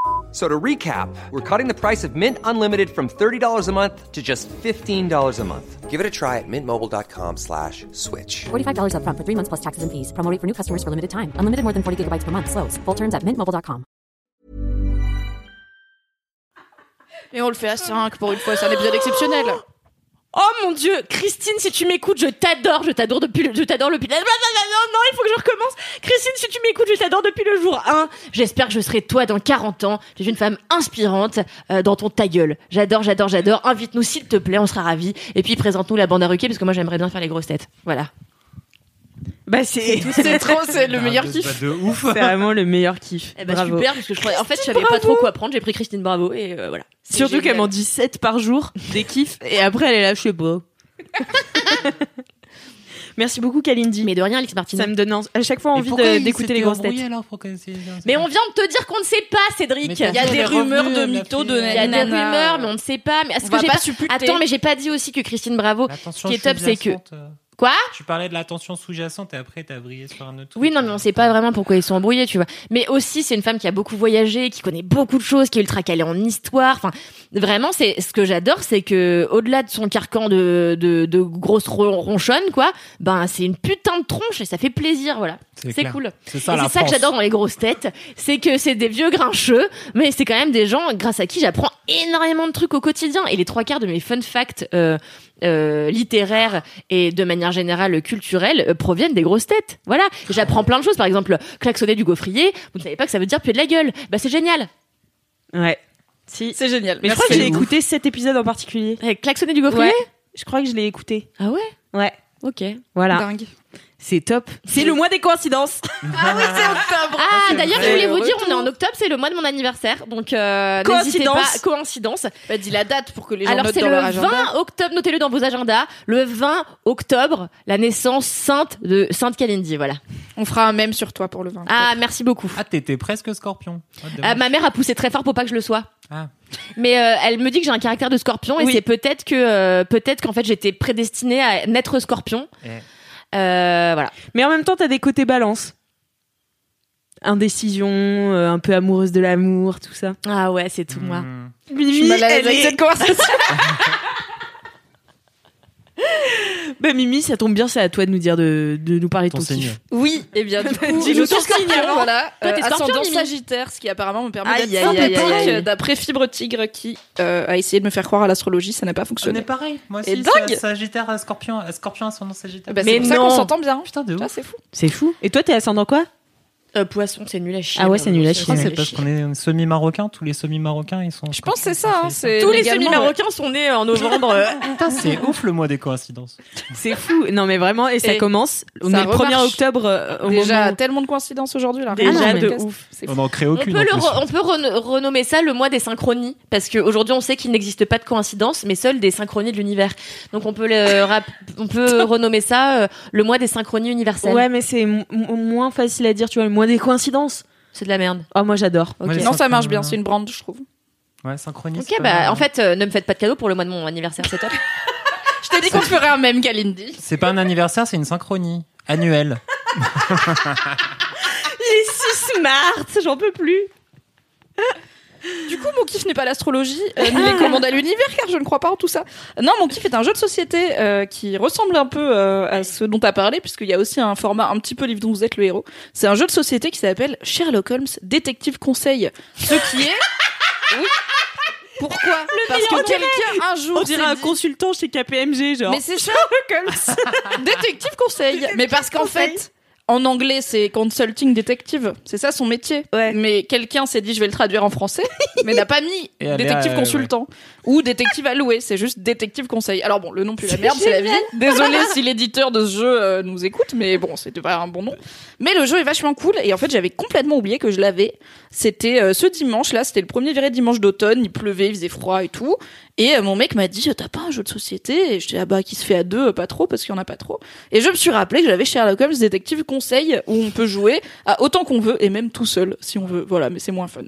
F- So to recap, we're cutting the price of Mint Unlimited from $30 a month to just $15 a month. Give it a try at mintmobile.com slash switch. $45 upfront for three months plus taxes and fees. Promo for new customers for limited time. Unlimited more than 40 gigabytes per month. Slows. Full terms at mintmobile.com. Et on le fait à 5 pour une fois, c'est un épisode exceptionnel. Oh mon dieu, Christine, si tu m'écoutes, je t'adore, je t'adore depuis le, je t'adore depuis. Non, non, il faut que je recommence. Christine, si tu m'écoutes, je t'adore depuis le jour 1. J'espère que je serai toi dans 40 ans. Tu es une femme inspirante euh, dans ton ta gueule. J'adore, j'adore, j'adore. Invite-nous s'il te plaît, on sera ravis. Et puis présente-nous la bande à Ruquier parce que moi j'aimerais bien faire les grosses têtes. Voilà. Bah c'est C'est <laughs> trop, c'est le meilleur de, kiff. de ouf. c'est vraiment le meilleur kiff. Eh ben Bravo. super parce que je croyais, en fait, je savais pas trop quoi prendre. J'ai pris Christine Bravo et euh, voilà. Surtout qu'elle m'en dit 7 par jour, des kiffs, et après elle est là, je sais pas. <laughs> Merci beaucoup Kalindi. Mais de rien, Alex Martin. ça me donne à chaque fois envie d'écouter les grosses têtes. alors Mais on vient de te dire qu'on ne sait pas, Cédric. Mais Il y a des rumeurs de mythos de Il y a des rumeurs, mais on ne sait pas. Mais est-ce que j'ai pas. Attends, mais j'ai pas dit aussi que Christine Bravo. Ce qui est top, c'est que- euh, Quoi Tu parlais de l'attention sous-jacente et après t'as brillé sur un autre truc. Oui, non, mais on sait pas vraiment pourquoi ils sont embrouillés, tu vois. Mais aussi, c'est une femme qui a beaucoup voyagé, qui connaît beaucoup de choses, qui est ultra calée en histoire. Enfin, vraiment, c'est ce que j'adore, c'est que au-delà de son carcan de de, de grosse ron- ronchonne, quoi, ben c'est une putain de tronche et ça fait plaisir, voilà. C'est cool. C'est ça la c'est ça que j'adore dans les grosses têtes, c'est que c'est des vieux grincheux, mais c'est quand même des gens grâce à qui j'apprends énormément de trucs au quotidien. Et les trois quarts de mes fun facts euh, euh, littéraires et de manière générale culturelle euh, proviennent des grosses têtes. Voilà, j'apprends plein de choses. Par exemple, klaxonner du gaufrier, vous ne savez pas que ça veut dire puer de la gueule. Bah c'est génial. Ouais. Si. C'est génial. Mais je crois que j'ai écouté cet épisode en particulier. Eh, Klaxonner du gaufrier? Ouais. Je crois que je l'ai écouté. Ah ouais? Ouais. Ok. Voilà. Dingue. C'est top. C'est le mois des coïncidences. <laughs> Ah oui, c'est octobre. Ah d'ailleurs, je voulais vous dire, on est en octobre, c'est le mois de mon anniversaire, donc euh, n'hésitez pas. Coïncidence. Coïncidence. Bah, dis la date pour que les gens Alors notent c'est dans le leur agenda. 20 octobre, notez-le dans vos agendas. Le 20 octobre, la naissance sainte de Sainte Kalindi, voilà. On fera un mème sur toi pour le 20. Ah merci beaucoup. Ah, t'étais presque scorpion. Ah, Ah, ma mère a poussé très fort pour pas que je le sois. Ah. Mais euh, elle me dit que j'ai un caractère de scorpion et Oui. c'est peut-être que euh, peut-être qu'en fait j'étais prédestinée à naître scorpion. Eh. Euh, voilà. Mais en même temps, t'as des côtés balance. Indécision, euh, un peu amoureuse de l'amour, tout ça. Ah ouais, c'est tout moi. Hmm. Je suis mal à l'aise elle avec est- cette conversation. <laughs> Bah Mimi, ça tombe bien, c'est à toi de nous dire de, de nous parler de Ton ton signe. kiff. Oui, et bien du <laughs> coup, Dis-nous ton signe, voilà, Toi, t'es euh, scorpion, ascendant Mimi sagittaire, ce qui apparemment me permet Aïe, d'être aïe, aïe, sympathique, aïe, euh, d'après Fibre Tigre qui euh, a essayé de me faire croire à l'astrologie, ça n'a pas On est fonctionné. pareil. Moi Et aussi, dingue c'est Sagittaire, Scorpion, Scorpion ascendant Sagittaire. Bah, Mais c'est pour ça non. qu'on s'entend bien. Putain de c'est fou. C'est fou. Et toi, t'es ascendant quoi? Euh, poisson, c'est nul à chier. Ah ouais, c'est nul à chier. Ah, c'est parce qu'on est semi-marocain, tous les semi-marocains ils sont. Je pense que c'est ça, hein, Tous les semi-marocains sont nés en novembre. euh, <laughs> c'est ouf le mois des coïncidences. C'est fou. Non, mais vraiment, et ça Et commence. On ça est le 1er remarche. octobre euh, au Déjà, moment. tellement de coïncidences aujourd'hui là. Déjà le de ouf. On en crée On aucune. peut, en le plus. re- on peut reno- renommer ça le mois des synchronies, parce qu'aujourd'hui on sait qu'il n'existe pas de coïncidence, mais seules des synchronies de l'univers. Donc on peut, le rap- on peut <laughs> renommer ça euh, le mois des synchronies universelles. Ouais, mais c'est moins facile à dire, tu vois, le moins des coïncidences. C'est de la merde. Ah, moi j'adore. Moi, les Non, ça marche bien, c'est une brand, je trouve. Ouais, synchronie. Ok, bah en fait, euh, ne me faites pas de cadeau pour le mois de mon anniversaire, c'est top. <laughs> Je t'ai dit qu'on ferait un même, Kalindi. C'est pas un anniversaire, c'est une synchronie annuelle. Il est si smart, j'en peux plus. Du coup, mon kiff n'est pas l'astrologie, euh, ni les <laughs> commandes à l'univers, car je ne crois pas en tout ça. Non, mon kiff est un jeu de société euh, qui ressemble un peu euh, à ce dont tu as parlé, puisqu'il y a aussi un format un petit peu livre dont vous êtes le héros. C'est un jeu de société qui s'appelle Sherlock Holmes Détective Conseil. Ce qui est... <laughs> Oui. Pourquoi Parce que quelqu'un un jour On dirait un dit- consultant chez KPMG, genre. Mais c'est Sherlock Holmes <laughs> Détective Conseil Mais parce qu'en fait... En anglais, c'est consulting detective. C'est ça son métier. Ouais. Mais quelqu'un s'est dit, je vais le traduire en français, <laughs> mais n'a pas mis Et détective à- consultant ou détective alloué. C'est juste détective conseil. Alors bon, le nom plus la merde, c'est la vie. Désolé si l'éditeur de ce jeu euh, nous écoute, mais bon, c'était pas un bon nom. Mais le jeu est vachement cool et en fait, j'avais complètement oublié que je l'avais. C'était euh, ce dimanche là, c'était le premier vrai dimanche d'automne. Il pleuvait, il faisait froid et tout. Et euh, mon mec m'a dit, t'as pas un jeu de société? Et je dis, ah bah, qui se fait à deux, euh, pas trop, parce qu'il y en a pas trop. Et je me suis rappelé que j'avais Sherlock Holmes Détective Conseil, où on peut jouer à autant qu'on veut, et même tout seul, si on veut. Voilà, mais c'est moins fun.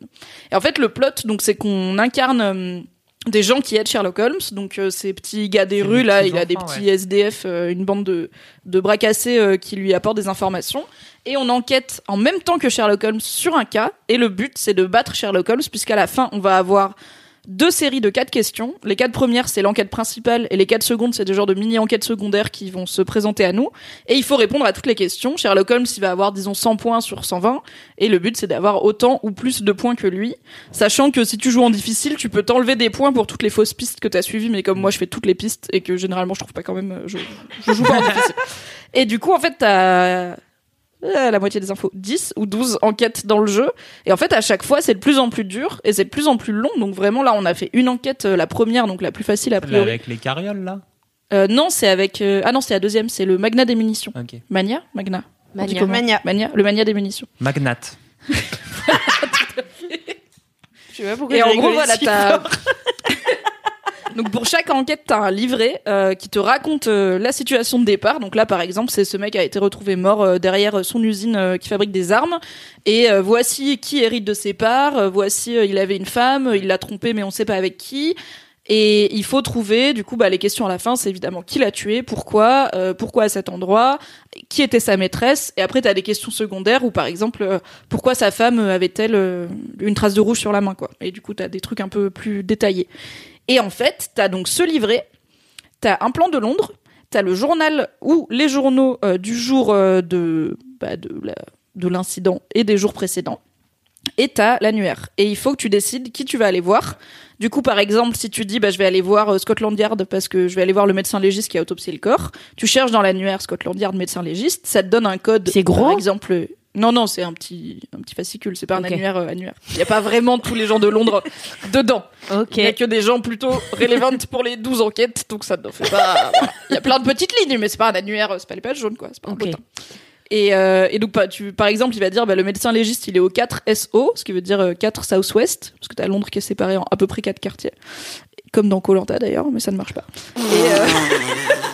Et en fait, le plot, donc, c'est qu'on incarne euh, des gens qui aident Sherlock Holmes, donc euh, ces petits gars des rues, là, il a des petits SDF, euh, une bande de, de bras cassés euh, qui lui apportent des informations. Et on enquête en même temps que Sherlock Holmes sur un cas, et le but, c'est de battre Sherlock Holmes, puisqu'à la fin, on va avoir deux séries de quatre questions. Les quatre premières, c'est l'enquête principale, et les quatre secondes, c'est des genres de mini-enquêtes secondaires qui vont se présenter à nous. Et il faut répondre à toutes les questions. Sherlock Holmes, il va avoir, disons, 100 points sur 120, et le but, c'est d'avoir autant ou plus de points que lui. Sachant que si tu joues en difficile, tu peux t'enlever des points pour toutes les fausses pistes que t'as suivies, mais comme moi, je fais toutes les pistes, et que généralement, je trouve pas quand même, euh, je, je joue pas en difficile. <laughs> Et du coup, en fait, t'as euh, la moitié des infos, 10 ou 12 enquêtes dans le jeu. Et en fait, à chaque fois, c'est de plus en plus dur et c'est de plus en plus long. Donc vraiment, là, on a fait une enquête, euh, la première, donc la plus facile Celle priori. Avec les carrioles là? Euh, non, c'est avec... euh, Ah non, c'est la deuxième, c'est le Magna des munitions. Ok. Mania? Magna Mania. Mania. Mania. Le Mania des munitions. <laughs> Magnate. Je sais pas pourquoi Et en gros, voilà, t'as... Donc pour chaque enquête, t'as un livret euh, qui te raconte euh, la situation de départ. Donc là, par exemple, c'est ce mec a été retrouvé mort euh, derrière son usine qui fabrique des armes. Et voici qui hérite de ses parts. voici, il avait une femme, il l'a trompée, mais on sait pas avec qui. Et il faut trouver, du coup, bah, les questions à la fin, c'est évidemment qui l'a tué, pourquoi, pourquoi à cet endroit, qui était sa maîtresse. Et après, t'as des questions secondaires où, par exemple, pourquoi sa femme avait-elle une trace de rouge sur la main, quoi. Et du coup, t'as des trucs un peu plus détaillés. Et en fait, t'as donc ce livret, t'as un plan de Londres, t'as le journal ou les journaux euh, du jour euh, de, bah, de, l'incident et des jours précédents. Et t'as l'annuaire. Et il faut que tu décides qui tu vas aller voir. Du coup, par exemple, si tu dis, bah, je vais aller voir euh, Scotland Yard parce que je vais aller voir le médecin légiste qui a autopsié le corps, tu cherches dans l'annuaire Scotland Yard médecin légiste, ça te donne un code. C'est gros Par exemple, non, non, c'est un petit, un petit fascicule, c'est pas un annuaire euh, annuaire. Il y a pas vraiment tous les gens de Londres <laughs> dedans. Il y a que des gens plutôt relevant pour les 12 enquêtes, donc ça ne fait pas. voilà. Il y a plein de petites lignes, mais c'est pas un annuaire, c'est pas les pages jaunes, quoi. C'est pas un Ok. bottin. Et, euh, et donc, bah, tu, par exemple, il va dire bah, le médecin légiste, il est au 4 SO, ce qui veut dire euh, 4 South-West, parce que t'as Londres qui est séparé en à peu près 4 quartiers. Comme dans Colanta d'ailleurs, mais ça ne marche pas. Et, <laughs>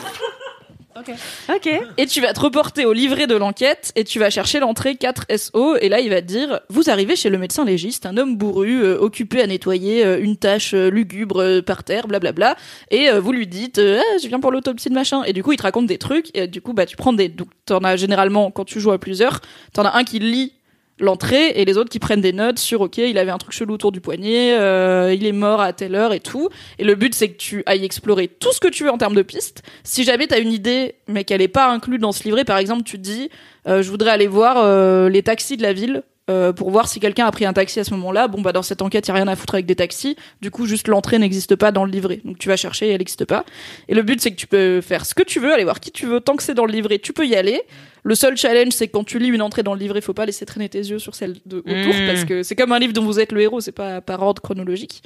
Ok. et tu vas te reporter au livret de l'enquête et tu vas chercher l'entrée 4 SO et là il va te dire vous arrivez chez le médecin légiste un homme bourru euh, occupé à nettoyer euh, une tâche euh, lugubre euh, par terre blablabla et euh, vous lui dites euh, Ah, je viens pour l'autopsie de machin. Et du coup il te raconte des trucs. Et du coup bah tu prends des donc t'en as généralement quand tu joues à plusieurs t'en as un qui lit l'entrée et les autres qui prennent des notes sur ok il avait un truc chelou autour du poignet euh, il est mort à telle heure et tout. Et le but c'est que tu ailles explorer tout ce que tu veux en termes de pistes. Si jamais t'as une idée mais qu'elle est pas inclue dans ce livret par exemple tu te dis euh, je voudrais aller voir euh, les taxis de la ville euh, pour voir si quelqu'un a pris un taxi à ce moment-là. Bon, bah dans cette enquête, il y a rien à foutre avec des taxis. Du coup, juste l'entrée n'existe pas dans le livret. Donc tu vas chercher et elle n'existe pas. Et le but, c'est que tu peux faire ce que tu veux, aller voir qui tu veux. Tant que c'est dans le livret, tu peux y aller. Le seul challenge, c'est que quand tu lis une entrée dans le livret, faut pas laisser traîner tes yeux sur celle de autour, Mmh. parce que c'est comme un livre dont vous êtes le héros, c'est pas par ordre chronologique.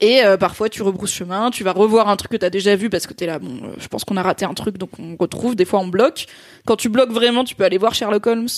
Et euh, parfois, tu rebrousses chemin, tu vas revoir un truc que t'as déjà vu parce que t'es là, bon, euh, je pense qu'on a raté un truc, donc on retrouve. Des fois, on bloque. Quand tu bloques vraiment, tu peux aller voir Sherlock Holmes.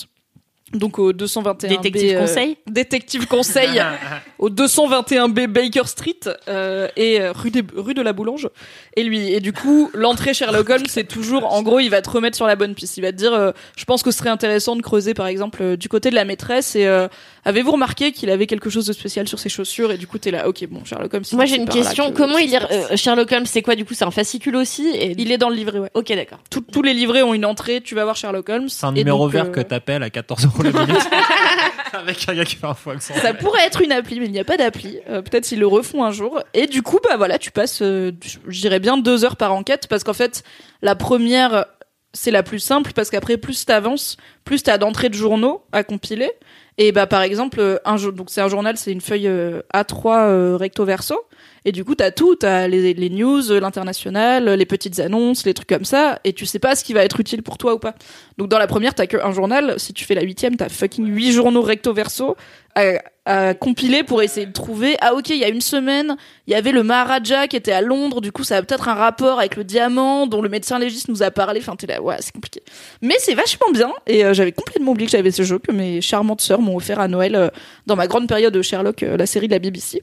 Donc au 221 Détective B, euh, conseil Détective conseil <laughs> au 221B Baker Street euh, et rue, des- rue de la Boulange. Et lui, et du coup, l'entrée Sherlock Holmes, c'est toujours, en gros, il va te remettre sur la bonne piste. Il va te dire, euh, je pense que ce serait intéressant de creuser, par exemple, euh, du côté de la maîtresse. Et euh, avez-vous remarqué qu'il avait quelque chose de spécial sur ses chaussures Et du coup, t'es là, ok, bon, Sherlock Holmes. Moi c'est j'ai une question. que Comment il passe. euh, Sherlock Holmes C'est quoi du coup? C'est un fascicule aussi et... Il est dans le livret, ouais. Ok d'accord. Tout- tous les livrets ont une entrée. Tu vas voir Sherlock Holmes. C'est un Et numéro donc, vert euh, que t'appelles à 14 euros la minute. <laughs> Avec un gars qui fait un faux accent. Ça pourrait être une appli, mais il n'y a pas d'appli. Euh, Peut-être s'ils le refont un jour. Et du coup, bah voilà, tu passes, euh, je dirais bien deux heures par enquête, parce qu'en fait, la première, c'est la plus simple, parce qu'après, plus t'avances, plus t'as d'entrées de journaux à compiler. Et bah par exemple, euh, un donc c'est un journal, c'est une feuille euh, A3 euh, recto verso. Et du coup, t'as tout, t'as les, les news, l'international, les petites annonces, les trucs comme ça, et tu sais pas ce qui va être utile pour toi ou pas. Donc dans la première, t'as que un journal. Si tu fais la huitième, t'as fucking huit journaux recto verso à, à compiler pour essayer de trouver. Ah ok, il y a une semaine, il y avait le Maharaja qui était à Londres. Du coup, ça a peut-être un rapport avec le diamant dont le médecin légiste nous a parlé. Enfin, t'es là, ouais, c'est compliqué. Mais c'est vachement bien. Et euh, j'avais complètement oublié que j'avais ce jeu que mes charmantes sœurs m'ont offert à Noël euh, dans ma grande période de Sherlock, euh, la série de la BBC.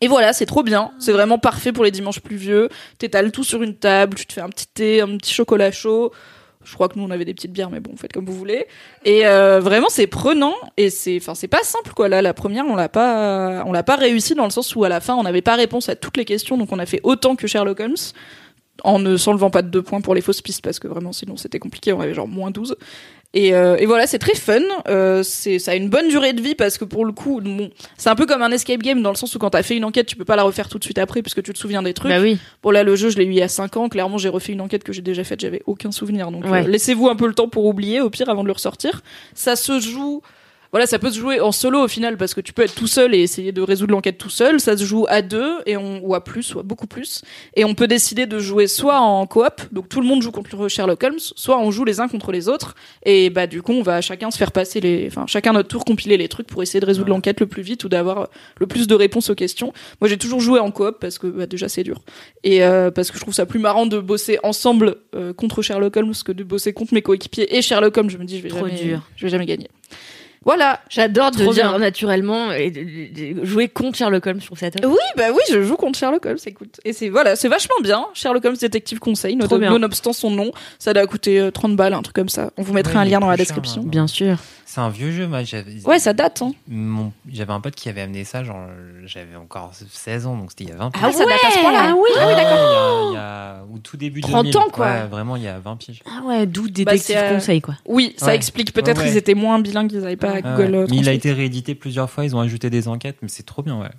Et voilà, c'est trop bien. C'est vraiment parfait pour les dimanches pluvieux. T'étales tout sur une table, tu te fais un petit thé, un petit chocolat chaud. Je crois que nous on avait des petites bières, mais bon, faites comme vous voulez. Et euh, vraiment, c'est prenant et c'est, enfin, c'est pas simple quoi. Là, la première, on l'a pas, on l'a pas réussi dans le sens où à la fin, on n'avait pas réponse à toutes les questions, donc on a fait autant que Sherlock Holmes en ne s'enlevant pas de deux points pour les fausses pistes parce que vraiment sinon c'était compliqué, on avait genre moins 12. Et, euh, et voilà, c'est très fun. Euh, c'est, ça a une bonne durée de vie parce que pour le coup, bon, c'est un peu comme un escape game dans le sens où quand t'as fait une enquête, tu peux pas la refaire tout de suite après puisque tu te souviens des trucs. Bah oui. Bon là, le jeu, je l'ai eu il y a 5 ans. Clairement, j'ai refait une enquête que j'ai déjà faite, j'avais aucun souvenir. Donc Ouais. euh, laissez-vous un peu le temps pour oublier, au pire, avant de le ressortir. Ça se joue. Voilà, ça peut se jouer en solo au final parce que tu peux être tout seul et essayer de résoudre l'enquête tout seul. Ça se joue à deux et on, ou à plus, ou à beaucoup plus. Et on peut décider de jouer soit en coop, donc tout le monde joue contre Sherlock Holmes, soit on joue les uns contre les autres. Et bah du coup, on va chacun se faire passer les, enfin chacun notre tour compiler les trucs pour essayer de résoudre l'enquête le plus vite ou d'avoir le plus de réponses aux questions. Moi, j'ai toujours joué en coop parce que bah, déjà c'est dur et euh, parce que je trouve ça plus marrant de bosser ensemble euh, contre Sherlock Holmes que de bosser contre mes coéquipiers et Sherlock Holmes. Je me dis, je vais Trop jamais, dur. je vais jamais gagner. Voilà. J'adore de dire bien. naturellement et de, de- de jouer contre Sherlock Holmes. Je trouve ça top. Oui, bah oui, je joue contre Sherlock Holmes, écoute. Et c'est voilà, c'est vachement bien. Sherlock Holmes détective conseil, nonobstant son nom, ça doit coûter euh, 30 balles, un truc comme ça. On vous mettra Ouais, un lien dans la cher, description. hein. Bien sûr. C'est un vieux jeu, moi. J'avais, Ouais, ça date. Hein. mon- j'avais un pote qui avait amené ça, genre, j'avais encore 16 ans, donc c'était il y a 20 piges. Ah, ça date à ce point-là. Ah oui. Ah ouais, il y a- il y a, au tout début 30 2000. ans, quoi. Ouais, vraiment, il y a 20 piges. Ah ouais, d'où Bah, détective euh, conseil quoi. Oui, ça Ouais. explique peut-être Ouais, ouais. ils étaient moins bilingues, ils avaient pas Google. ouais. Mais il a été réédité plusieurs fois, ils ont ajouté des enquêtes, mais c'est trop bien, ouais.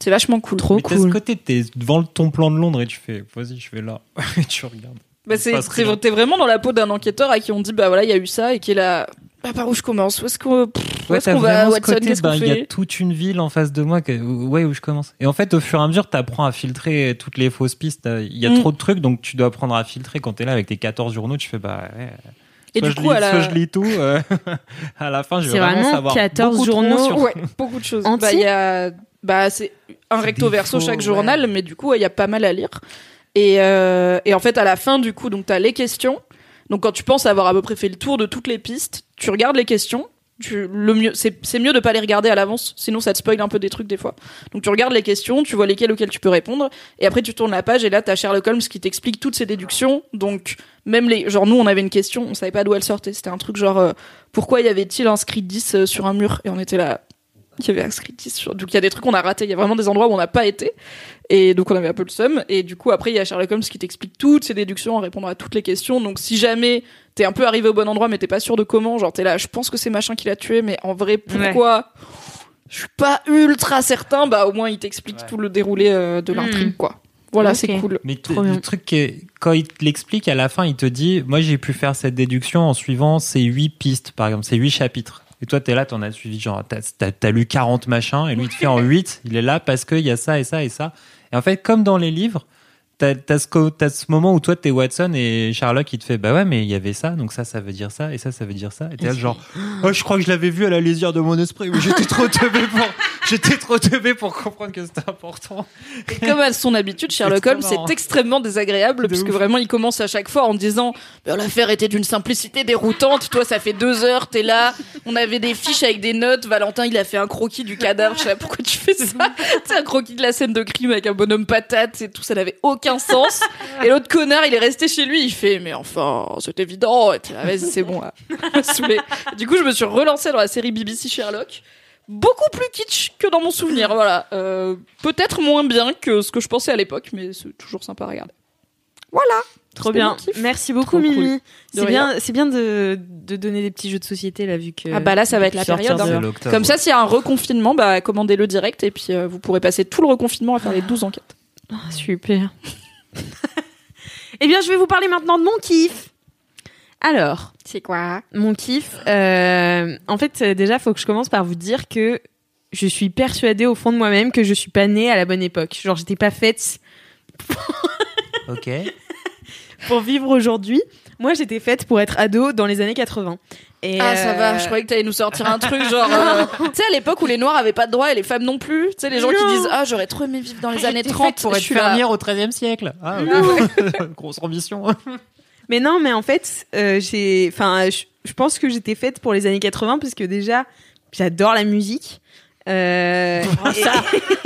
C'est vachement cool. Trop mais cool. côté, t'es devant ton plan de Londres et tu fais, vas-y, je vais là. <laughs> et tu regardes. Bah, c'est, t'es vraiment dans la peau d'un enquêteur à qui on dit bah voilà il y a eu ça et qui est là. Bah, par où je commence? Où est-ce qu'on, Ouais, est-ce t'as qu'on va Watson bah, il y a toute une ville en face de moi, que, ouais, où je commence. Et en fait, au fur et à mesure, t'apprends à filtrer toutes les fausses pistes. Il y a Mm. trop de trucs, donc tu dois apprendre à filtrer. Quand t'es là avec tes 14 journaux, tu fais, bah, ouais. Et soit du je coup, lis, à la- soit je lis tout. euh, <laughs> à la fin, je vais C'est vraiment, savoir 14 beaucoup journaux. sur- Ouais, <laughs> beaucoup de choses. Bah, il y a, bah, c'est un recto verso faux, chaque ouais. journal, mais du coup, il y a pas mal à lire. Et, euh, et en fait, à la fin, du coup, donc t'as les questions. Donc, quand tu penses avoir à peu près fait le tour de toutes les pistes, tu regardes les questions. Tu, le mieux, c'est, c'est mieux de pas les regarder à l'avance, sinon ça te spoil un peu des trucs des fois. Donc tu regardes les questions, tu vois lesquelles auxquelles tu peux répondre, et après tu tournes la page et là t'as Sherlock Holmes qui t'explique toutes ses déductions. Donc même les, genre nous on avait une question, on savait pas d'où elle sortait. C'était un truc genre euh, pourquoi y avait-il inscrit 10 euh, sur un mur? Et on était là, Il y avait inscrit sur. Donc il y a des trucs qu'on a ratés. Il y a vraiment des endroits où on n'a pas été. Et donc on avait un peu le seum. Et du coup après il y a Sherlock Holmes qui t'explique toutes ses déductions en répondant à toutes les questions. Donc si jamais t'es un peu arrivé au bon endroit mais t'es pas sûr de comment, genre t'es là, je pense que c'est machin qui l'a tué, mais en vrai pourquoi? Je suis pas ultra certain. Bah au moins il t'explique Ouais. tout le déroulé euh, de Hmm. l'intrigue quoi. Voilà c'est cool. Mais t- Trop bien. le truc, qui est- quand il te l'explique à la fin, il te dit, moi j'ai pu faire cette déduction en suivant ces huit pistes, par exemple, ces huit chapitres. Et toi, t'es là, t'en as suivi, genre, t'as lu 40 machins, et lui, il te fait en <laughs> 8, il est là parce qu'il y a ça et ça et ça. Et en fait, comme dans les livres, t'as, ce, moment où toi, t'es Watson et Sherlock, il te fait, bah ouais, mais il y avait ça, donc ça, ça veut dire ça, et ça, ça veut dire ça. Et t'es là, genre, oh, je crois que je l'avais vu à la lisière de mon esprit, mais j'étais trop <laughs> teubé pour, j'étais trop teubé pour comprendre que c'était important. Et comme à son habitude, Sherlock Holmes c'est extrêmement désagréable De puisque ouf. vraiment il commence à chaque fois en disant l'affaire était d'une simplicité déroutante. Toi, ça fait deux heures, t'es là. On avait des fiches avec des notes. Valentin, il a fait un croquis du cadavre. Je sais pas pourquoi tu fais ça. <laughs> C'est un croquis de la scène de crime avec un bonhomme patate et tout. Ça n'avait aucun sens. Et l'autre connard, il est resté chez lui. Il fait mais enfin, c'est évident. Et là, Vas-y, c'est bon. Là. <laughs> Du coup, je me suis relancée dans la série BBC Sherlock beaucoup plus kitsch que dans mon souvenir. Voilà, Euh, peut-être moins bien que ce que je pensais à l'époque, mais c'est toujours sympa à regarder. Voilà, Trop bien. Merci beaucoup, Trop. Mimi. C'est bien, c'est bien de, de donner des petits jeux de société là, vu que. Ah bah là, ça va être la période, de- hein. Comme ça, s'il y a un reconfinement, bah commandez-le direct et puis euh, vous pourrez passer tout le reconfinement à faire les 12 enquêtes. Ah, super. <laughs> eh bien, je vais vous parler maintenant de mon kiff. Alors, C'est quoi mon kiff, euh, en fait, euh, déjà, faut que je commence par vous dire que je suis persuadée au fond de moi-même que je suis pas née à la bonne époque. Genre, j'étais pas faite Ok. <laughs> pour vivre aujourd'hui. Moi, j'étais faite pour être ado dans les années 80. Et Ah ça euh, va, je croyais que t'allais nous sortir un <laughs> truc genre, euh, tu sais à l'époque où les noirs avaient pas de droit et les femmes non plus, tu sais les gens qui disent ah j'aurais trop aimé vivre dans les années J'étais 30 faite pour être là. fermière au XIIIe siècle. Ah, ok. <laughs> Grosse ambition. <laughs> Mais non, mais en fait, euh, j'ai, enfin, je, pense que j'étais faite pour les années 80 parce que déjà, j'adore la musique. Euh,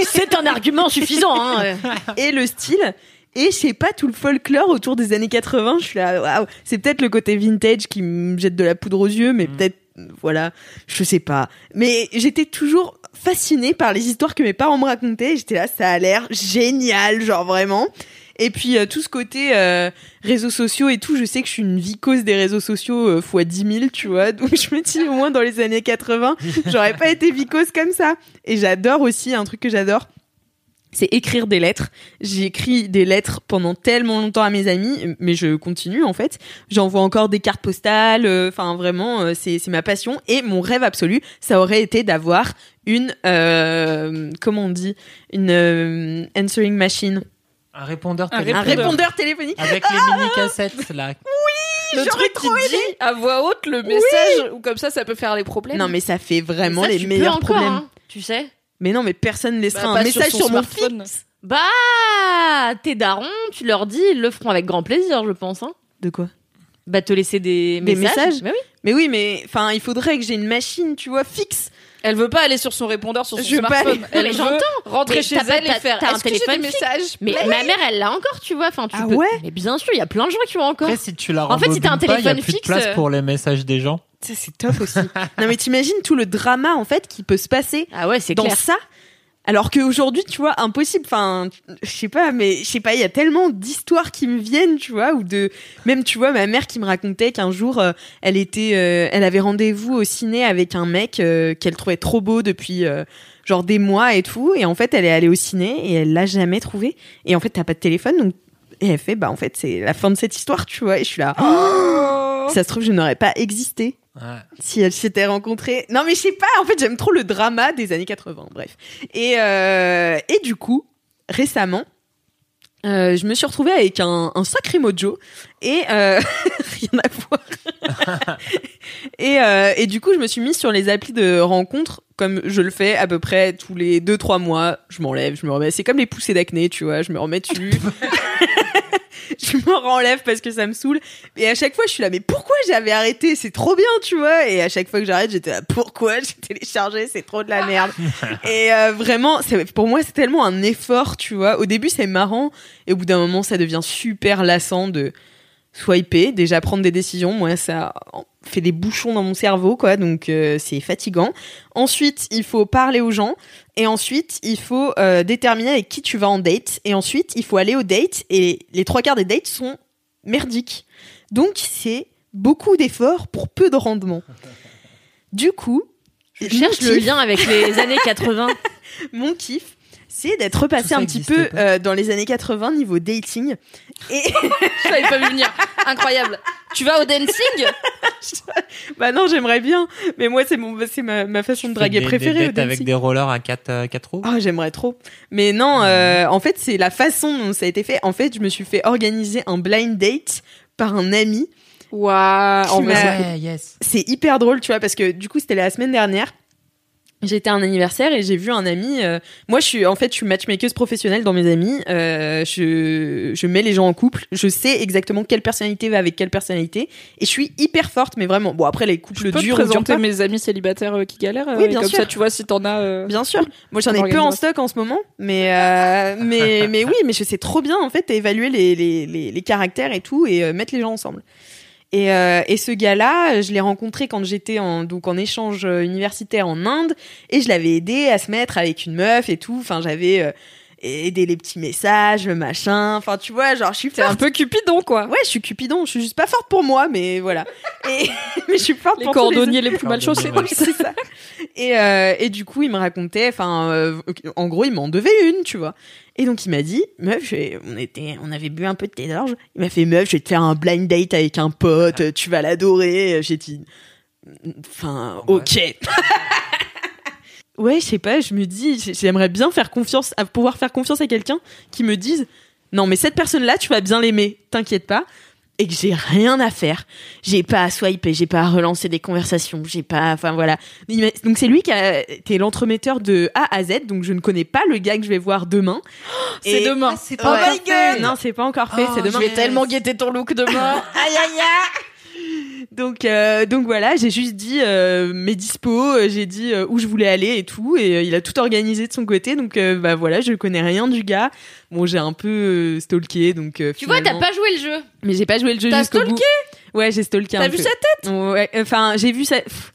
c'est un argument suffisant. Hein. et le style. Et je sais pas, tout le folklore autour des années 80, je suis là, waouh. C'est peut-être le côté vintage qui me jette de la poudre aux yeux, mais peut-être, voilà, je sais pas. Mais j'étais toujours fascinée par les histoires que mes parents me racontaient. J'étais là, ça a l'air génial, genre vraiment. Et puis euh, tout ce côté euh, réseaux sociaux et tout, je sais que je suis une vicose des réseaux sociaux euh, fois 10 000, tu vois. Donc je me dis au moins dans les années 80, j'aurais pas été vicose comme ça. Et j'adore aussi un truc que j'adore, c'est écrire des lettres. J'ai écrit des lettres pendant tellement longtemps à mes amis, mais je continue en fait. J'envoie encore des cartes postales. euh, Enfin vraiment, euh, c'est c'est ma passion. Et mon rêve absolu, ça aurait été d'avoir une euh, comment on dit, une euh, answering machine, Un répondeur téléphonique. un répondeur téléphonique. Avec les mini-cassettes, là. Le J'aurais truc qui dit à voix haute le message ou comme ça ça peut faire les problèmes. Non mais ça fait vraiment Ça, les tu peux meilleurs encore, problèmes. hein, tu sais? Mais non, mais personne ne Bah, laissera pas un message sur, mon smartphone. fixe. Bah, tes darons, tu leur dis, ils le feront avec grand plaisir, je pense. Hein. De quoi? Bah, te laisser des, Des messages. messages? Bah oui. Mais oui, mais enfin, il faudrait que j'ai une machine, tu vois, fixe. Elle veut pas aller sur son répondeur sur son Je pas smartphone. aller- Elle Mais veut rentrer Mais chez t'as pas- elle et faire t'as un téléphone messages? Mais Play ma mère, elle l'a encore, tu vois. Enfin, tu Ah peux... ouais Mais bien sûr, il y a plein de gens qui ont encore. Après, si tu la En fait, si t'as un rembobines pas, il y a téléphone plus de fixe, place euh, pour les messages des gens. Ça, c'est top aussi. <laughs> non, mais t'imagines tout le drama, en fait, qui peut se passer Ah ouais, c'est dans clair. ça. Alors qu'aujourd'hui, tu vois, impossible. Enfin, je sais pas, mais je sais pas, il y a tellement d'histoires qui me viennent, tu vois, ou de. Même, tu vois, ma mère qui me racontait qu'un jour, euh, elle était. euh, elle avait rendez-vous au ciné avec un mec euh, qu'elle trouvait trop beau depuis. genre des mois et tout et en fait elle est allée au ciné et elle l'a jamais trouvé et en fait t'as pas de téléphone donc et elle fait bah en fait c'est la fin de cette histoire tu vois et je suis là Oh. ça se trouve je n'aurais pas existé Ouais. si elle s'était rencontrée. Non, mais je sais pas, en fait, j'aime trop le drama des années 80, bref. Et, euh, et du coup, récemment, euh, je me suis retrouvée avec un, un sacré mojo et euh, <laughs> rien à voir. <laughs> et, euh, et du coup, je me suis mise sur les applis de rencontres comme je le fais à peu près tous les 2-3 mois. Je m'enlève, je me remets. C'est comme les poussées d'acné, tu vois. Je me remets dessus. <laughs> <laughs> je me renlève parce que ça me saoule. Et à chaque fois, je suis là, mais pourquoi j'avais arrêté? C'est trop bien, tu vois. Et à chaque fois que j'arrête, j'étais là, pourquoi <laughs> j'ai téléchargé? C'est trop de la merde. <laughs> et euh, vraiment, pour moi, c'est tellement un effort, tu vois. Au début, c'est marrant. Et au bout d'un moment, ça devient super lassant de swiper, déjà prendre des décisions. Moi, ça, fait des bouchons dans mon cerveau, quoi. Donc euh, c'est fatigant. Ensuite, il faut parler aux gens. Et ensuite, il faut euh, déterminer avec qui tu vas en date. Et ensuite, il faut aller au date. Et les trois quarts des dates sont merdiques. Donc c'est beaucoup d'efforts pour peu de rendement. Du coup, Je cherche le kiff- lien avec les <laughs> années 80. Mon kiff, c'est d'être repassé un petit peu euh, dans les années 80 niveau dating. Et <laughs> Je l'avais pas vu venir. Incroyable. Tu vas au dancing? <laughs> Bah non, j'aimerais bien, mais moi c'est mon c'est ma, ma façon de draguer Des- des préférée au avec des rollers à 4 quatre roues? Oh, j'aimerais trop. Mais non, euh, en fait, c'est la façon dont ça a été fait. En fait, je me suis fait organiser un blind date par un ami. Waouh. C'est- yes. C'est hyper drôle, tu vois, parce que du coup, c'était la semaine dernière. J'étais à un anniversaire et j'ai vu un ami. euh, moi, je suis en fait, je suis matchmakeuse professionnelle dans mes amis. Euh, je, je mets les gens en couple. Je sais exactement quelle personnalité va avec quelle personnalité. Et je suis hyper forte, mais vraiment. Bon, après, les couples Je peux durs présenter mes amis célibataires euh, qui galèrent. Oui, bien comme sûr. ça, tu vois si t'en as. Bien sûr. Moi, j'en ai peu en stock en ce moment, mais mais <laughs> mais oui, mais je sais trop bien en fait évaluer les les les, les caractères et tout et mettre les gens ensemble. Et euh, et ce gars-là, je l'ai rencontré quand j'étais en donc en échange euh, universitaire en Inde et je l'avais aidé à se mettre avec une meuf et tout. Enfin, j'avais euh, aidé les petits messages, machin. Enfin, tu vois, genre je suis un peu cupidon, quoi. Ouais, je suis cupidon. Je suis juste pas forte pour moi, mais voilà. Et <laughs> mais je suis forte Les pour tous les cordonniers les plus mal chaussés. Cordonniers, c'est ça. Et, euh, et du coup, il me racontait, enfin, euh, en gros, il m'en devait une, tu vois. Et donc, il m'a dit, meuf, on était, on avait bu un peu de thé d'orge. Il m'a fait, meuf, je vais te faire un blind date avec un pote, tu vas l'adorer. J'ai dit, enfin, ok. <laughs> ouais, je sais pas, je me dis, j'ai- j'aimerais bien faire confiance, à pouvoir faire confiance à quelqu'un qui me dise, non, mais cette personne-là, tu vas bien l'aimer, t'inquiète pas. Et que j'ai rien à faire. J'ai pas à swiper, j'ai pas à relancer des conversations, j'ai pas, enfin voilà. Donc c'est lui qui a été l'entremetteur de A à Z, donc je ne connais pas le gars que je vais voir demain. <gasps> C'est demain. c'est Ouais. Oh my god. Non, c'est pas encore fait, c'est Je demain. vais tellement guetter ton look demain. <laughs> Aïe aïe aïe. Donc euh, donc voilà, j'ai juste dit euh, mes dispos, euh, j'ai dit euh, où je voulais aller et tout, et il a tout organisé de son côté. Donc bah voilà, je connais rien du gars. Bon, j'ai un peu stalké, donc. Tu vois, t'as pas joué le jeu. Mais j'ai pas joué le jeu T'as jusqu'au bout. stalké? Ouais, j'ai stalké un T'as vu sa tête? Ouais, enfin, j'ai vu pff,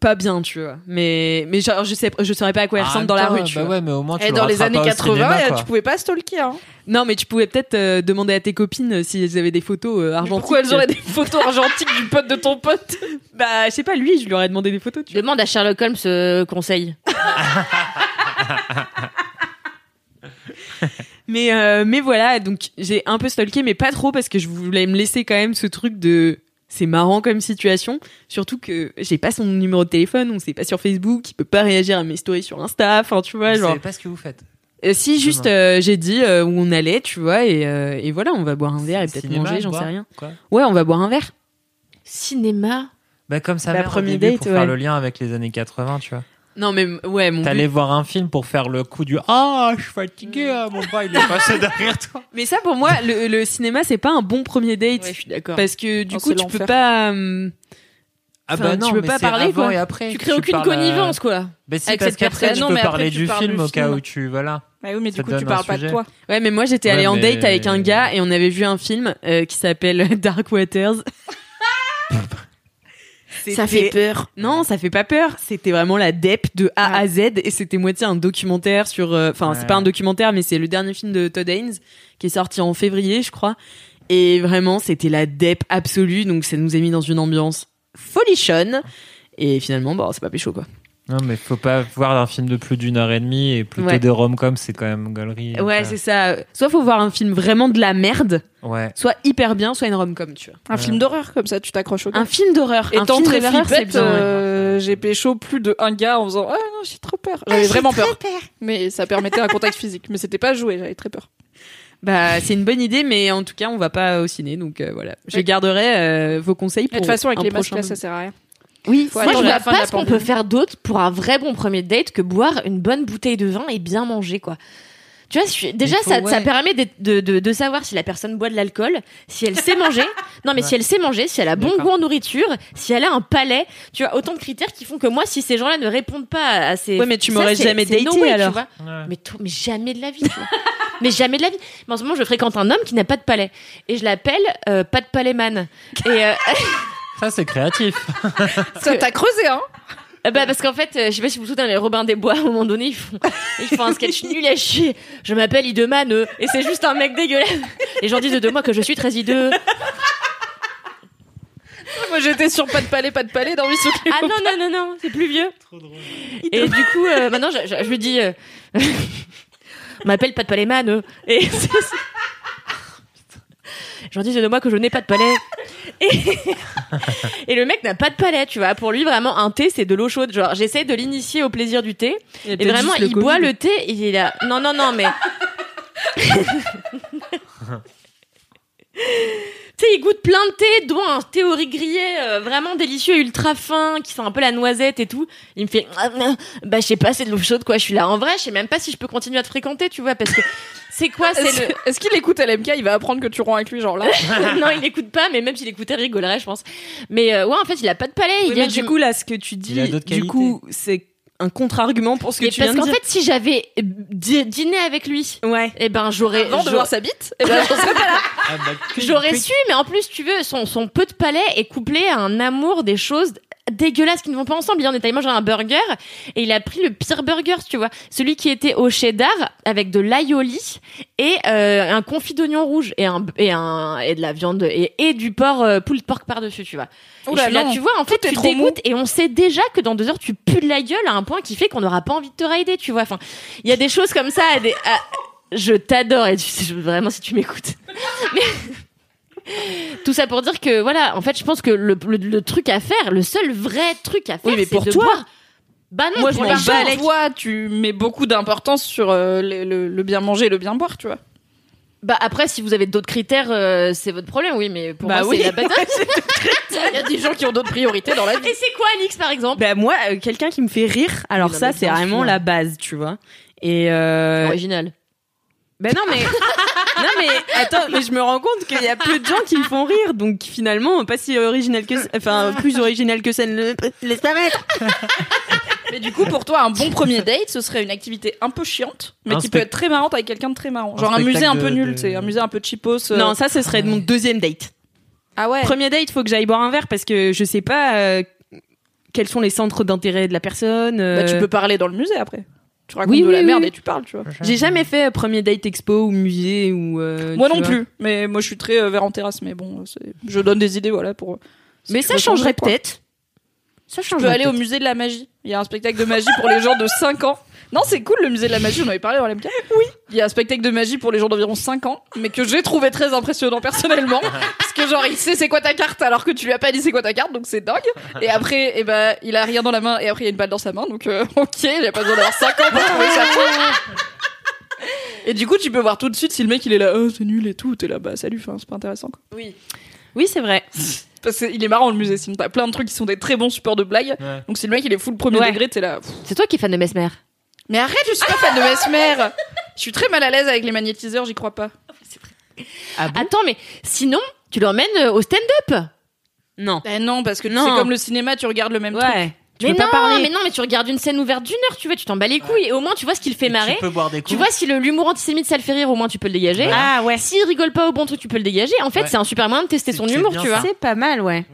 Pas bien, tu vois. Mais, mais genre, je sais, je saurais pas à quoi il En ressemble dans la rue, tu bah vois. ouais, mais au moins tu Et dans les années pas au 80, cinéma, euh, tu pouvais pas stalker. Hein. Non, mais tu pouvais peut-être euh, demander à tes copines euh, si elles avaient des photos euh, argentiques. Pourquoi elles auraient des photos argentiques du pote de ton pote <laughs> Bah, je sais pas, lui, je lui aurais demandé des photos, tu vois. Demande à Sherlock Holmes euh, conseil. <laughs> Mais, euh, mais voilà, donc j'ai un peu stalké, mais pas trop parce que je voulais me laisser quand même ce truc de. C'est marrant comme situation, surtout que j'ai pas son numéro de téléphone, on sait pas sur Facebook, il peut pas réagir à mes stories sur Insta, enfin tu vois, genre. savez pas ce que vous faites. Euh, si juste euh, j'ai dit euh, où on allait, tu vois, et, euh, et voilà, on va boire un verre et peut-être manger, j'en sais rien. quoi? Ouais, on va boire un verre. Cinéma? Bah comme ça Bah, mère au premier début date, pour ouais. faire le lien avec les années 80, tu vois. Non mais ouais, mon T'allais but- voir un film pour faire le coup du ah je suis fatigué ah, mon bras il est passé <laughs> derrière toi. Mais ça pour moi, le, le cinéma c'est pas un bon premier date Ouais, je suis d'accord. parce que du Oh, coup c'est tu peux pas. hum, Ah bah tu non peux mais pas c'est parler, avant quoi. et après. Tu crées aucune parles, euh, connivence, quoi. Bah si avec parce cette qu'après personne. tu Non, peux mais parler tu du film au cas où tu voilà. Bah oui, mais Ça du coup, tu parles pas de toi. Ouais, mais moi j'étais Ouais, allée en mais- date avec un gars et on avait vu un film euh, qui s'appelle Dark Waters. <laughs> Ça fait peur. Non, ça fait pas peur. C'était vraiment la dep de A à Z et c'était moitié un documentaire sur. euh, Enfin, c'est pas un documentaire, mais c'est le dernier film de Todd Haynes qui est sorti en février, je crois. Et vraiment, c'était la dep absolue. Donc, ça nous a mis dans une ambiance folichonne. Et finalement, bon, c'est pas pécho quoi. Non mais faut pas voir un film de plus d'une heure et demie et plutôt Ouais. des rom-coms c'est quand même galerie. Ouais, c'est ça. Soit faut voir un film vraiment de la merde, Ouais. soit hyper bien, soit une rom-com, tu vois. Un film d'horreur, comme ça, tu t'accroches au gars. Un film d'horreur. un Étant film très flippette, ouais. euh, j'ai pécho plus de un gars en faisant Ah non, j'ai trop peur. J'avais vraiment peur. Mais ça permettait un contact physique. Mais c'était pas joué, j'avais très peur. Bah, c'est une bonne idée, mais en tout cas, on va pas au ciné, donc euh, voilà. Je garderai euh, vos conseils De pour. toute façon, avec un les masques ça sert à rien. Oui, Faut Moi, je vois pas ce qu'on peut faire d'autre pour un vrai bon premier date que boire une bonne bouteille de vin et bien manger, quoi. Tu vois, je déjà, faut- ça, ouais. ça permet de, de, de, de savoir si la personne boit de l'alcool, si elle sait manger. <laughs> Non, mais si elle sait manger, si elle a bon goût en nourriture, si elle a un palais. Tu vois, autant de critères qui font que moi, si ces gens-là ne répondent pas à ces. Ouais, mais tu m'aurais jamais no daté, way, tu alors. vois. Mais, jamais de la vie. tu vois. <laughs> mais jamais de la vie. Mais en ce moment, je fréquente un homme qui n'a pas de palais. Et je l'appelle euh, pas de palais man. Et, euh, <laughs> Ça, c'est créatif. <laughs> Ça t'a creusé, hein Euh, Bah parce qu'en fait, euh, je sais pas si vous vous souvenez, dans les Robin des Bois, à un moment donné, ils font, ils font un sketch nul à chier. Je m'appelle Ideman, euh, et c'est juste un mec dégueulasse. Les gens disent de moi que je suis très hideux. <laughs> Moi, j'étais sur pas de palais, pas de palais dans Mission Ah non, non, non, non, c'est plus vieux. Et du coup, euh, maintenant, je, je, je lui dis, euh, <laughs> on m'appelle pas de palais man, euh, et c'est- dis de moi que je n'ai pas de palais. Et, <laughs> et le mec n'a pas de palais, tu vois. Pour lui, vraiment, un thé, c'est de l'eau chaude. Genre, j'essaie de l'initier au plaisir du thé. Et vraiment, il boit le thé, et il est là. Non, non, non, mais. <laughs> Tu sais, il goûte plein de thé, dont un thé au riz grillé euh, vraiment délicieux, ultra fin, qui sent un peu la noisette et tout. Il me fait, Ah, ah, bah je sais pas, c'est de l'eau chaude quoi. Je suis là en vrai, je sais même pas si je peux continuer à te fréquenter, tu vois, parce que c'est quoi, c'est Est-ce le. est-ce qu'il écoute LMK Il va apprendre que tu romps avec lui, genre là. <laughs> non, il écoute pas, mais même s'il écoutait, il rigolerait, je pense. Mais euh, ouais, en fait, il a pas de palais. il mais du coup, là, ce que tu dis, du coup, c'est un contre-argument pour ce que tu viens parce qu'en fait, si j'avais dî- dîné avec lui, Ouais. eh ben j'aurais. Avant de j'aurais- voir sa bite, eh ben, j'en serais pas là. Ah, <laughs> bah, J'aurais su, mais en plus, tu veux, son, son peu de palais est couplé à un amour des choses dégueulasses qui ne vont pas ensemble. Il en est allé manger un burger et il a pris le pire burger, tu vois. Celui qui était au cheddar avec de l'aioli et euh, un confit d'oignon rouge et un et un et de la viande et, et du porc euh, pulled pork par dessus, tu vois. Oula, je suis là, non. tu vois, en fait, Tout tu dégoûtes et on sait déjà que dans deux heures tu pues de la gueule à un point qui fait qu'on n'aura pas envie de te raider, tu vois. Enfin, il y a des choses comme ça. à Des, à- je t'adore et tu sais, je- vraiment si tu m'écoutes. <laughs> Tout ça pour dire que voilà, en fait, je pense que le, le, le truc à faire, le seul vrai truc à faire, Oui, mais c'est pour de toi. boire. Bah non, Moi, pour je m'en bats les- Toi, tu mets beaucoup d'importance sur euh, le, le- le bien manger et le bien boire, tu vois. Bah après, si vous avez d'autres critères, euh, c'est votre problème, oui, mais pour Bah moi, oui. <laughs> c'est la base. Il y a des gens qui ont d'autres priorités dans la vie. Et c'est quoi, Alix, par exemple? Bah moi, euh, quelqu'un qui me fait rire, alors Oui, ça c'est vraiment la base, tu vois. Et euh... Original. Ben non mais <laughs> non mais attends, mais je me rends compte qu'il y a peu de gens qui me font rire, donc finalement pas si original que, enfin plus original que ça ne laisse pas mettre. Mais du coup, pour toi, un bon premier date, ce serait une activité un peu chiante, mais Un qui peut être très marrante avec quelqu'un de très marrant. Genre un musée un peu de- nul, de- tu sais, un musée un peu cheapos. euh. Non, ça ce serait mon deuxième date. Ah ouais. Premier date, faut que j'aille boire un verre parce que je sais pas euh, quels sont les centres d'intérêt de la personne. Bah, tu euh, peux parler dans le musée après. Tu racontes Oui, de oui, la merde oui. et tu parles, tu vois. J'ai jamais fait euh, premier date expo ou musée ou. euh, Moi non vois. plus, mais moi je suis très euh, verre en terrasse, mais bon, je donne des idées, voilà, pour. si Mais ça changerait peut-être. Ça Tu peux changerait aller au musée de la magie. Il y a un spectacle de magie pour les gens de <laughs> 5 ans. Non, c'est cool le musée de la magie, on avait parlé dans l'MK. Oui. Il y a un spectacle de magie pour les gens d'environ 5 ans, mais que j'ai trouvé très impressionnant personnellement. <laughs> genre, il sait c'est quoi ta carte alors que tu lui as pas dit c'est quoi ta carte, donc c'est dingue. Et après, eh ben, il a rien dans la main et après il y a une balle dans sa main, donc euh, ok, il a pas besoin d'avoir 5 ans pour trouver ça cool. Et du coup, tu peux voir tout de suite si le mec il est là, oh, c'est nul et tout, t'es là, bah salut, enfin, c'est pas intéressant quoi. Oui. Oui, c'est vrai. Parce qu'il est marrant le musée, sinon t'as plein de trucs qui sont des très bons supports de blagues. Ouais. Donc si le mec il est full premier Ouais. degré, t'es là. pff. C'est toi qui es fan de Mesmer. Mais arrête, je suis pas fan de Mesmer. Je suis très mal à l'aise avec les magnétiseurs, j'y crois pas. Attends, mais sinon, tu l'emmènes euh, au stand-up? Non. Ben non, parce que Non. sais, comme le cinéma, tu regardes le même truc. Tu mais peux non, pas parler. mais non, mais tu regardes une scène ouverte d'une heure, tu vois, tu t'en bats les couilles. Et au moins, tu vois ce qu'il fait marrer. Tu peux boire des coups. Tu vois, si le l'humour antisémite ça le fait rire, au moins tu peux le dégager. Ah ouais. S'il rigole pas au bon truc, tu peux le dégager. En fait, Ouais. c'est un super moyen de tester C'est- son c'est humour, tu ça. vois. C'est pas mal, ouais.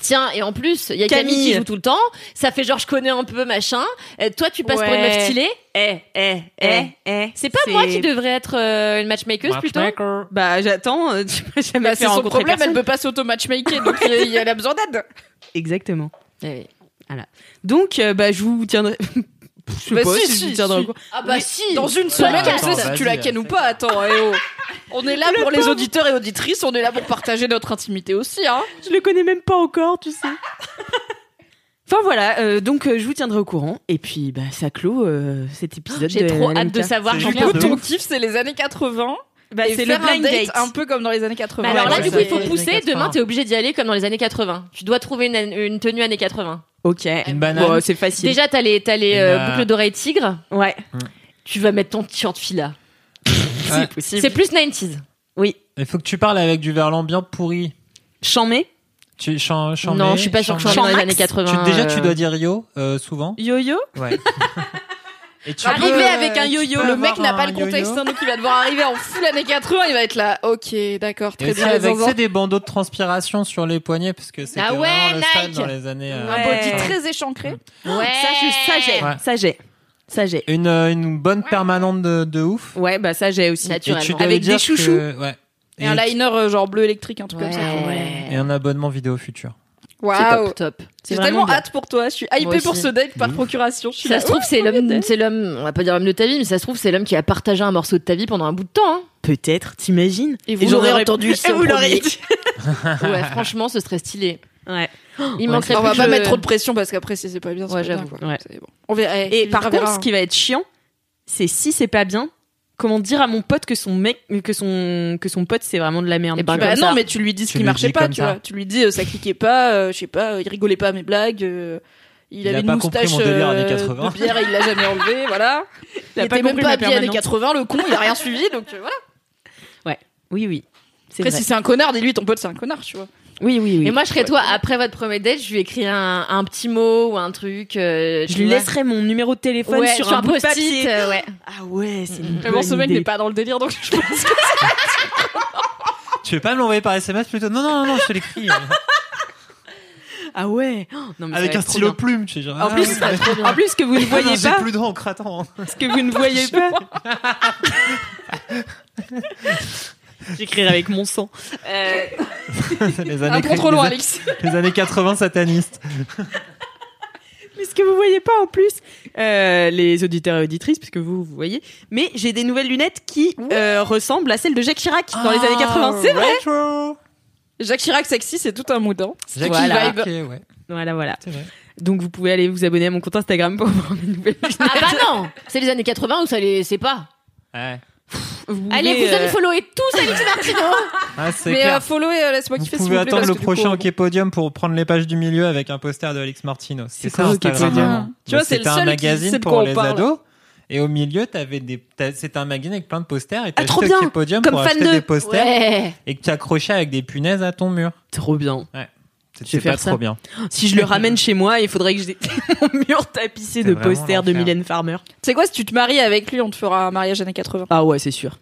Tiens, et en plus, il y a Camille. Camille. qui joue tout le temps. Ça fait genre, je connais un peu, machin. Euh, toi, tu passes pour une meuf stylée. Eh, eh, eh. eh. C'est pas moi qui devrais être euh, une matchmaker plutôt. Matchmaker. Bah j'attends. euh, Tu peux jamais Bah, c'est faire son rencontrer problème, personne. elle peut pas s'auto-matchmaker, donc il y a- elle a besoin d'aide. <laughs> Exactement. Donc euh, bah je vous tiendrai. <laughs> je sais Bah, pas si, si, je si, vous tiendrai si. au courant. Ah bah si. Dans une semaine, attends, on sait si tu la vas-y, kennes ou pas. Attends, eh oh. <laughs> On est là pour les auditeurs et auditrices, on est là pour partager notre intimité aussi, hein. Je le connais même pas encore, tu sais. <laughs> Enfin voilà, euh, donc euh, je vous tiendrai au courant et puis bah ça clôt euh, cet épisode. J'ai de trop hâte de savoir. C'est génial. de ton ouf. kiff, c'est les années 80. Bah, c'est le un blind date date. un peu comme dans les années 80. Mais alors là, Ouais, du coup, il faut pousser. Demain, 80. t'es obligé d'y aller comme dans les années 80. Tu dois trouver une, une tenue années 80. Ok. Une banane. Bon, c'est facile. Déjà, t'as les, t'as les euh, la- boucles d'oreilles tigres. Ouais. Tu vas mettre ton t-shirt fila. <laughs> Ouais. C'est plus 90s. Oui. Il faut que tu parles avec du verlan bien pourri. Chamé. Tu chan, chan- non, je suis pas sûre que je chan- sois dans les années max. 80. Tu- déjà, tu euh, dois dire yo euh, souvent. Yo-yo. Ouais. <laughs> Et tu Arriver peux, avec un yo-yo, le mec n'a pas le contexte, hein, donc il va devoir arriver en full années 80, il va être là. Ok, d'accord, Et très aussi bien. avec sais, des bandeaux de transpiration sur les poignets parce que c'était Ah ouais, vraiment le Nike. dans les années. euh, Un Ouais. body très échancré. Ouais. Ça, j'ai, Ouais. ça j'ai, ça j'ai. Une, euh, une bonne permanente de, de ouf. Ouais, bah ça j'ai aussi. Et tu Naturellement. Avec des chouchous. que- ouais. Et un liner euh, genre bleu électrique, un truc comme ça. Ouais. et un abonnement vidéo futur. C'est Waouh. top, top. J'ai tellement bien. hâte pour toi. Je suis hypée pour ce date par procuration. Je suis Ça là, se trouve, ouh, c'est l'homme, c'est l'homme, on va pas dire l'homme de ta vie, mais ça se trouve, c'est l'homme qui a partagé un morceau de ta vie pendant un bout de temps. hein. Peut-être, t'imagines Et vous l'aurez entendu ici <laughs> Et en vous l'aurez premier. dit. <laughs> Ouais, franchement, ce serait stylé. Ouais. Il manquerait On va pas mettre trop de pression parce qu'après, si c'est pas bien, c'est Ouais, pas bien, j'avoue. quoi. Ouais. C'est bon. On verra. Et par contre, ce qui va être chiant, c'est si c'est pas bien, comment dire à mon pote que son mec, que son, que son pote c'est vraiment de la merde. Eh ben, tu vois. Bah comme non, ça. mais tu lui dis ce Tu qui marchait pas, tu ça. vois. Tu lui dis, euh, ça cliquait pas, euh, je sais pas, euh, il rigolait pas à mes blagues, euh, il, Il avait a une moustache mon délire euh, années 80. de bière et il l'a jamais enlevé, <laughs> voilà. Il a Il pas même pas habillé années permanente. 80, le con, il a rien suivi, donc euh, voilà. Oui, oui. C'est Après, vrai. si c'est un connard, dis-lui, ton pote, c'est un connard, tu vois. Oui, oui, oui. Et moi, je serais toi, après votre premier date, je lui écris un, un petit mot ou un truc. euh, je lui vois. laisserai mon numéro de téléphone Ouais, sur, un, bout de post-it, papier. euh, ouais. Ah ouais, c'est une Vraiment, bonne ce mec idée. n'est pas dans le délire, donc je pense que <laughs> Tu veux pas me l'envoyer par SMS plutôt? Non, non, non, non, je te l'écris. <laughs> Ah ouais. Oh, non, mais ça Avec va un être trop stylo bien. plume, tu sais. Genre, En ah, plus, en plus que vous ne Ah non, voyez j'ai pas, plus d'encre, attends. <laughs> ce que vous ne voyez pas. <laughs> J'écrirai avec mon sang. Euh, les <laughs> un années, trop loin, les- Alex. <laughs> les années 80 satanistes. mais ce que vous voyez pas en plus, euh, les auditeurs et auditrices, puisque vous, vous voyez, mais j'ai des nouvelles lunettes qui euh, ressemblent à celles de Jacques Chirac dans les années 80. C'est vrai Retro. Jacques Chirac sexy, c'est tout un mood. Hein. Jackie Voilà. Vibe. Ouais, Voilà, voilà. c'est vrai. Donc vous pouvez aller vous abonner à mon compte Instagram pour voir mes nouvelles lunettes. Ah bah non C'est les années 80 ou ça les c'est pas Ouais. Vous Allez, pouvez, vous allez euh, follower tous Alix Martino <laughs> Ah, Mais euh, follow et euh, laisse-moi Vous kiffer s'il pouvez vous plaît, attendre le prochain coup, Hockey Podium pour prendre les pages du milieu avec un poster de Alex Martino. C'est ça, un Instagram. Tu vois, c'est le un seul qui magazine pour les parle. ados. Et au milieu, t'avais des, c'était un magazine avec plein de posters. Et t'as Ah, trop acheté bien. Podium Comme pour fan acheter de- des posters Ouais et que tu accrochais avec des punaises à ton mur. Trop bien. Faire pas ça. trop bien. <gasps> Si je le ramène chez moi, il faudrait que j'ai <laughs> mon mur tapissé C'est de posters de. Mylène Farmer. C'est quoi si tu te maries avec lui, on te fera un mariage années 80. Ah ouais, c'est sûr.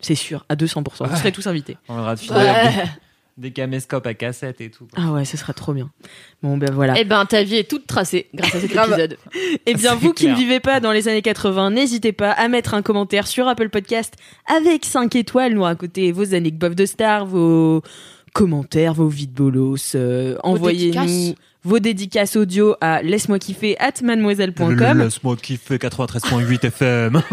C'est sûr, à 200%. Vous serez tous invités. On de Ouais. avec des, des caméscopes à cassette et tout. quoi. Ah ouais, ce sera trop bien. Bon, ben voilà. Eh ben ta vie est toute tracée grâce à cet épisode. Eh bien, C'est vous qui ne vivez pas dans les années 80, n'hésitez pas à mettre un commentaire sur Apple Podcast avec 5 étoiles, nous raconter vos anecdotes de stars, vos commentaires, vos vides bolos. euh, Envoyez-nous vos dédicaces audio à laisse-moi kiffer at mademoiselle.com. Laisse-moi kiffer 93.8 FM. <laughs>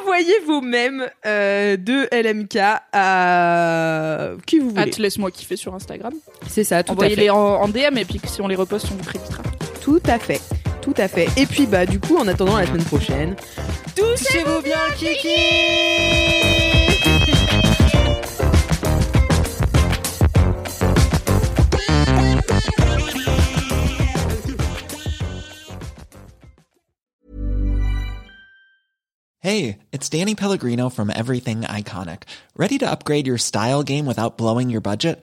Envoyez vos mèmes euh, de LMK à qui vous voulez. Laisse-moi kiffer sur Instagram. C'est ça, tout à fait. Envoyez-les en, en DM et puis si on les reposte, on vous créditera. Tout à fait. Tout à fait. Et puis, bah, du coup, en attendant la semaine prochaine, Touchez-vous bien kiki Hey, it's Danny Pellegrino from Everything Iconic. Ready to upgrade your style game without blowing your budget?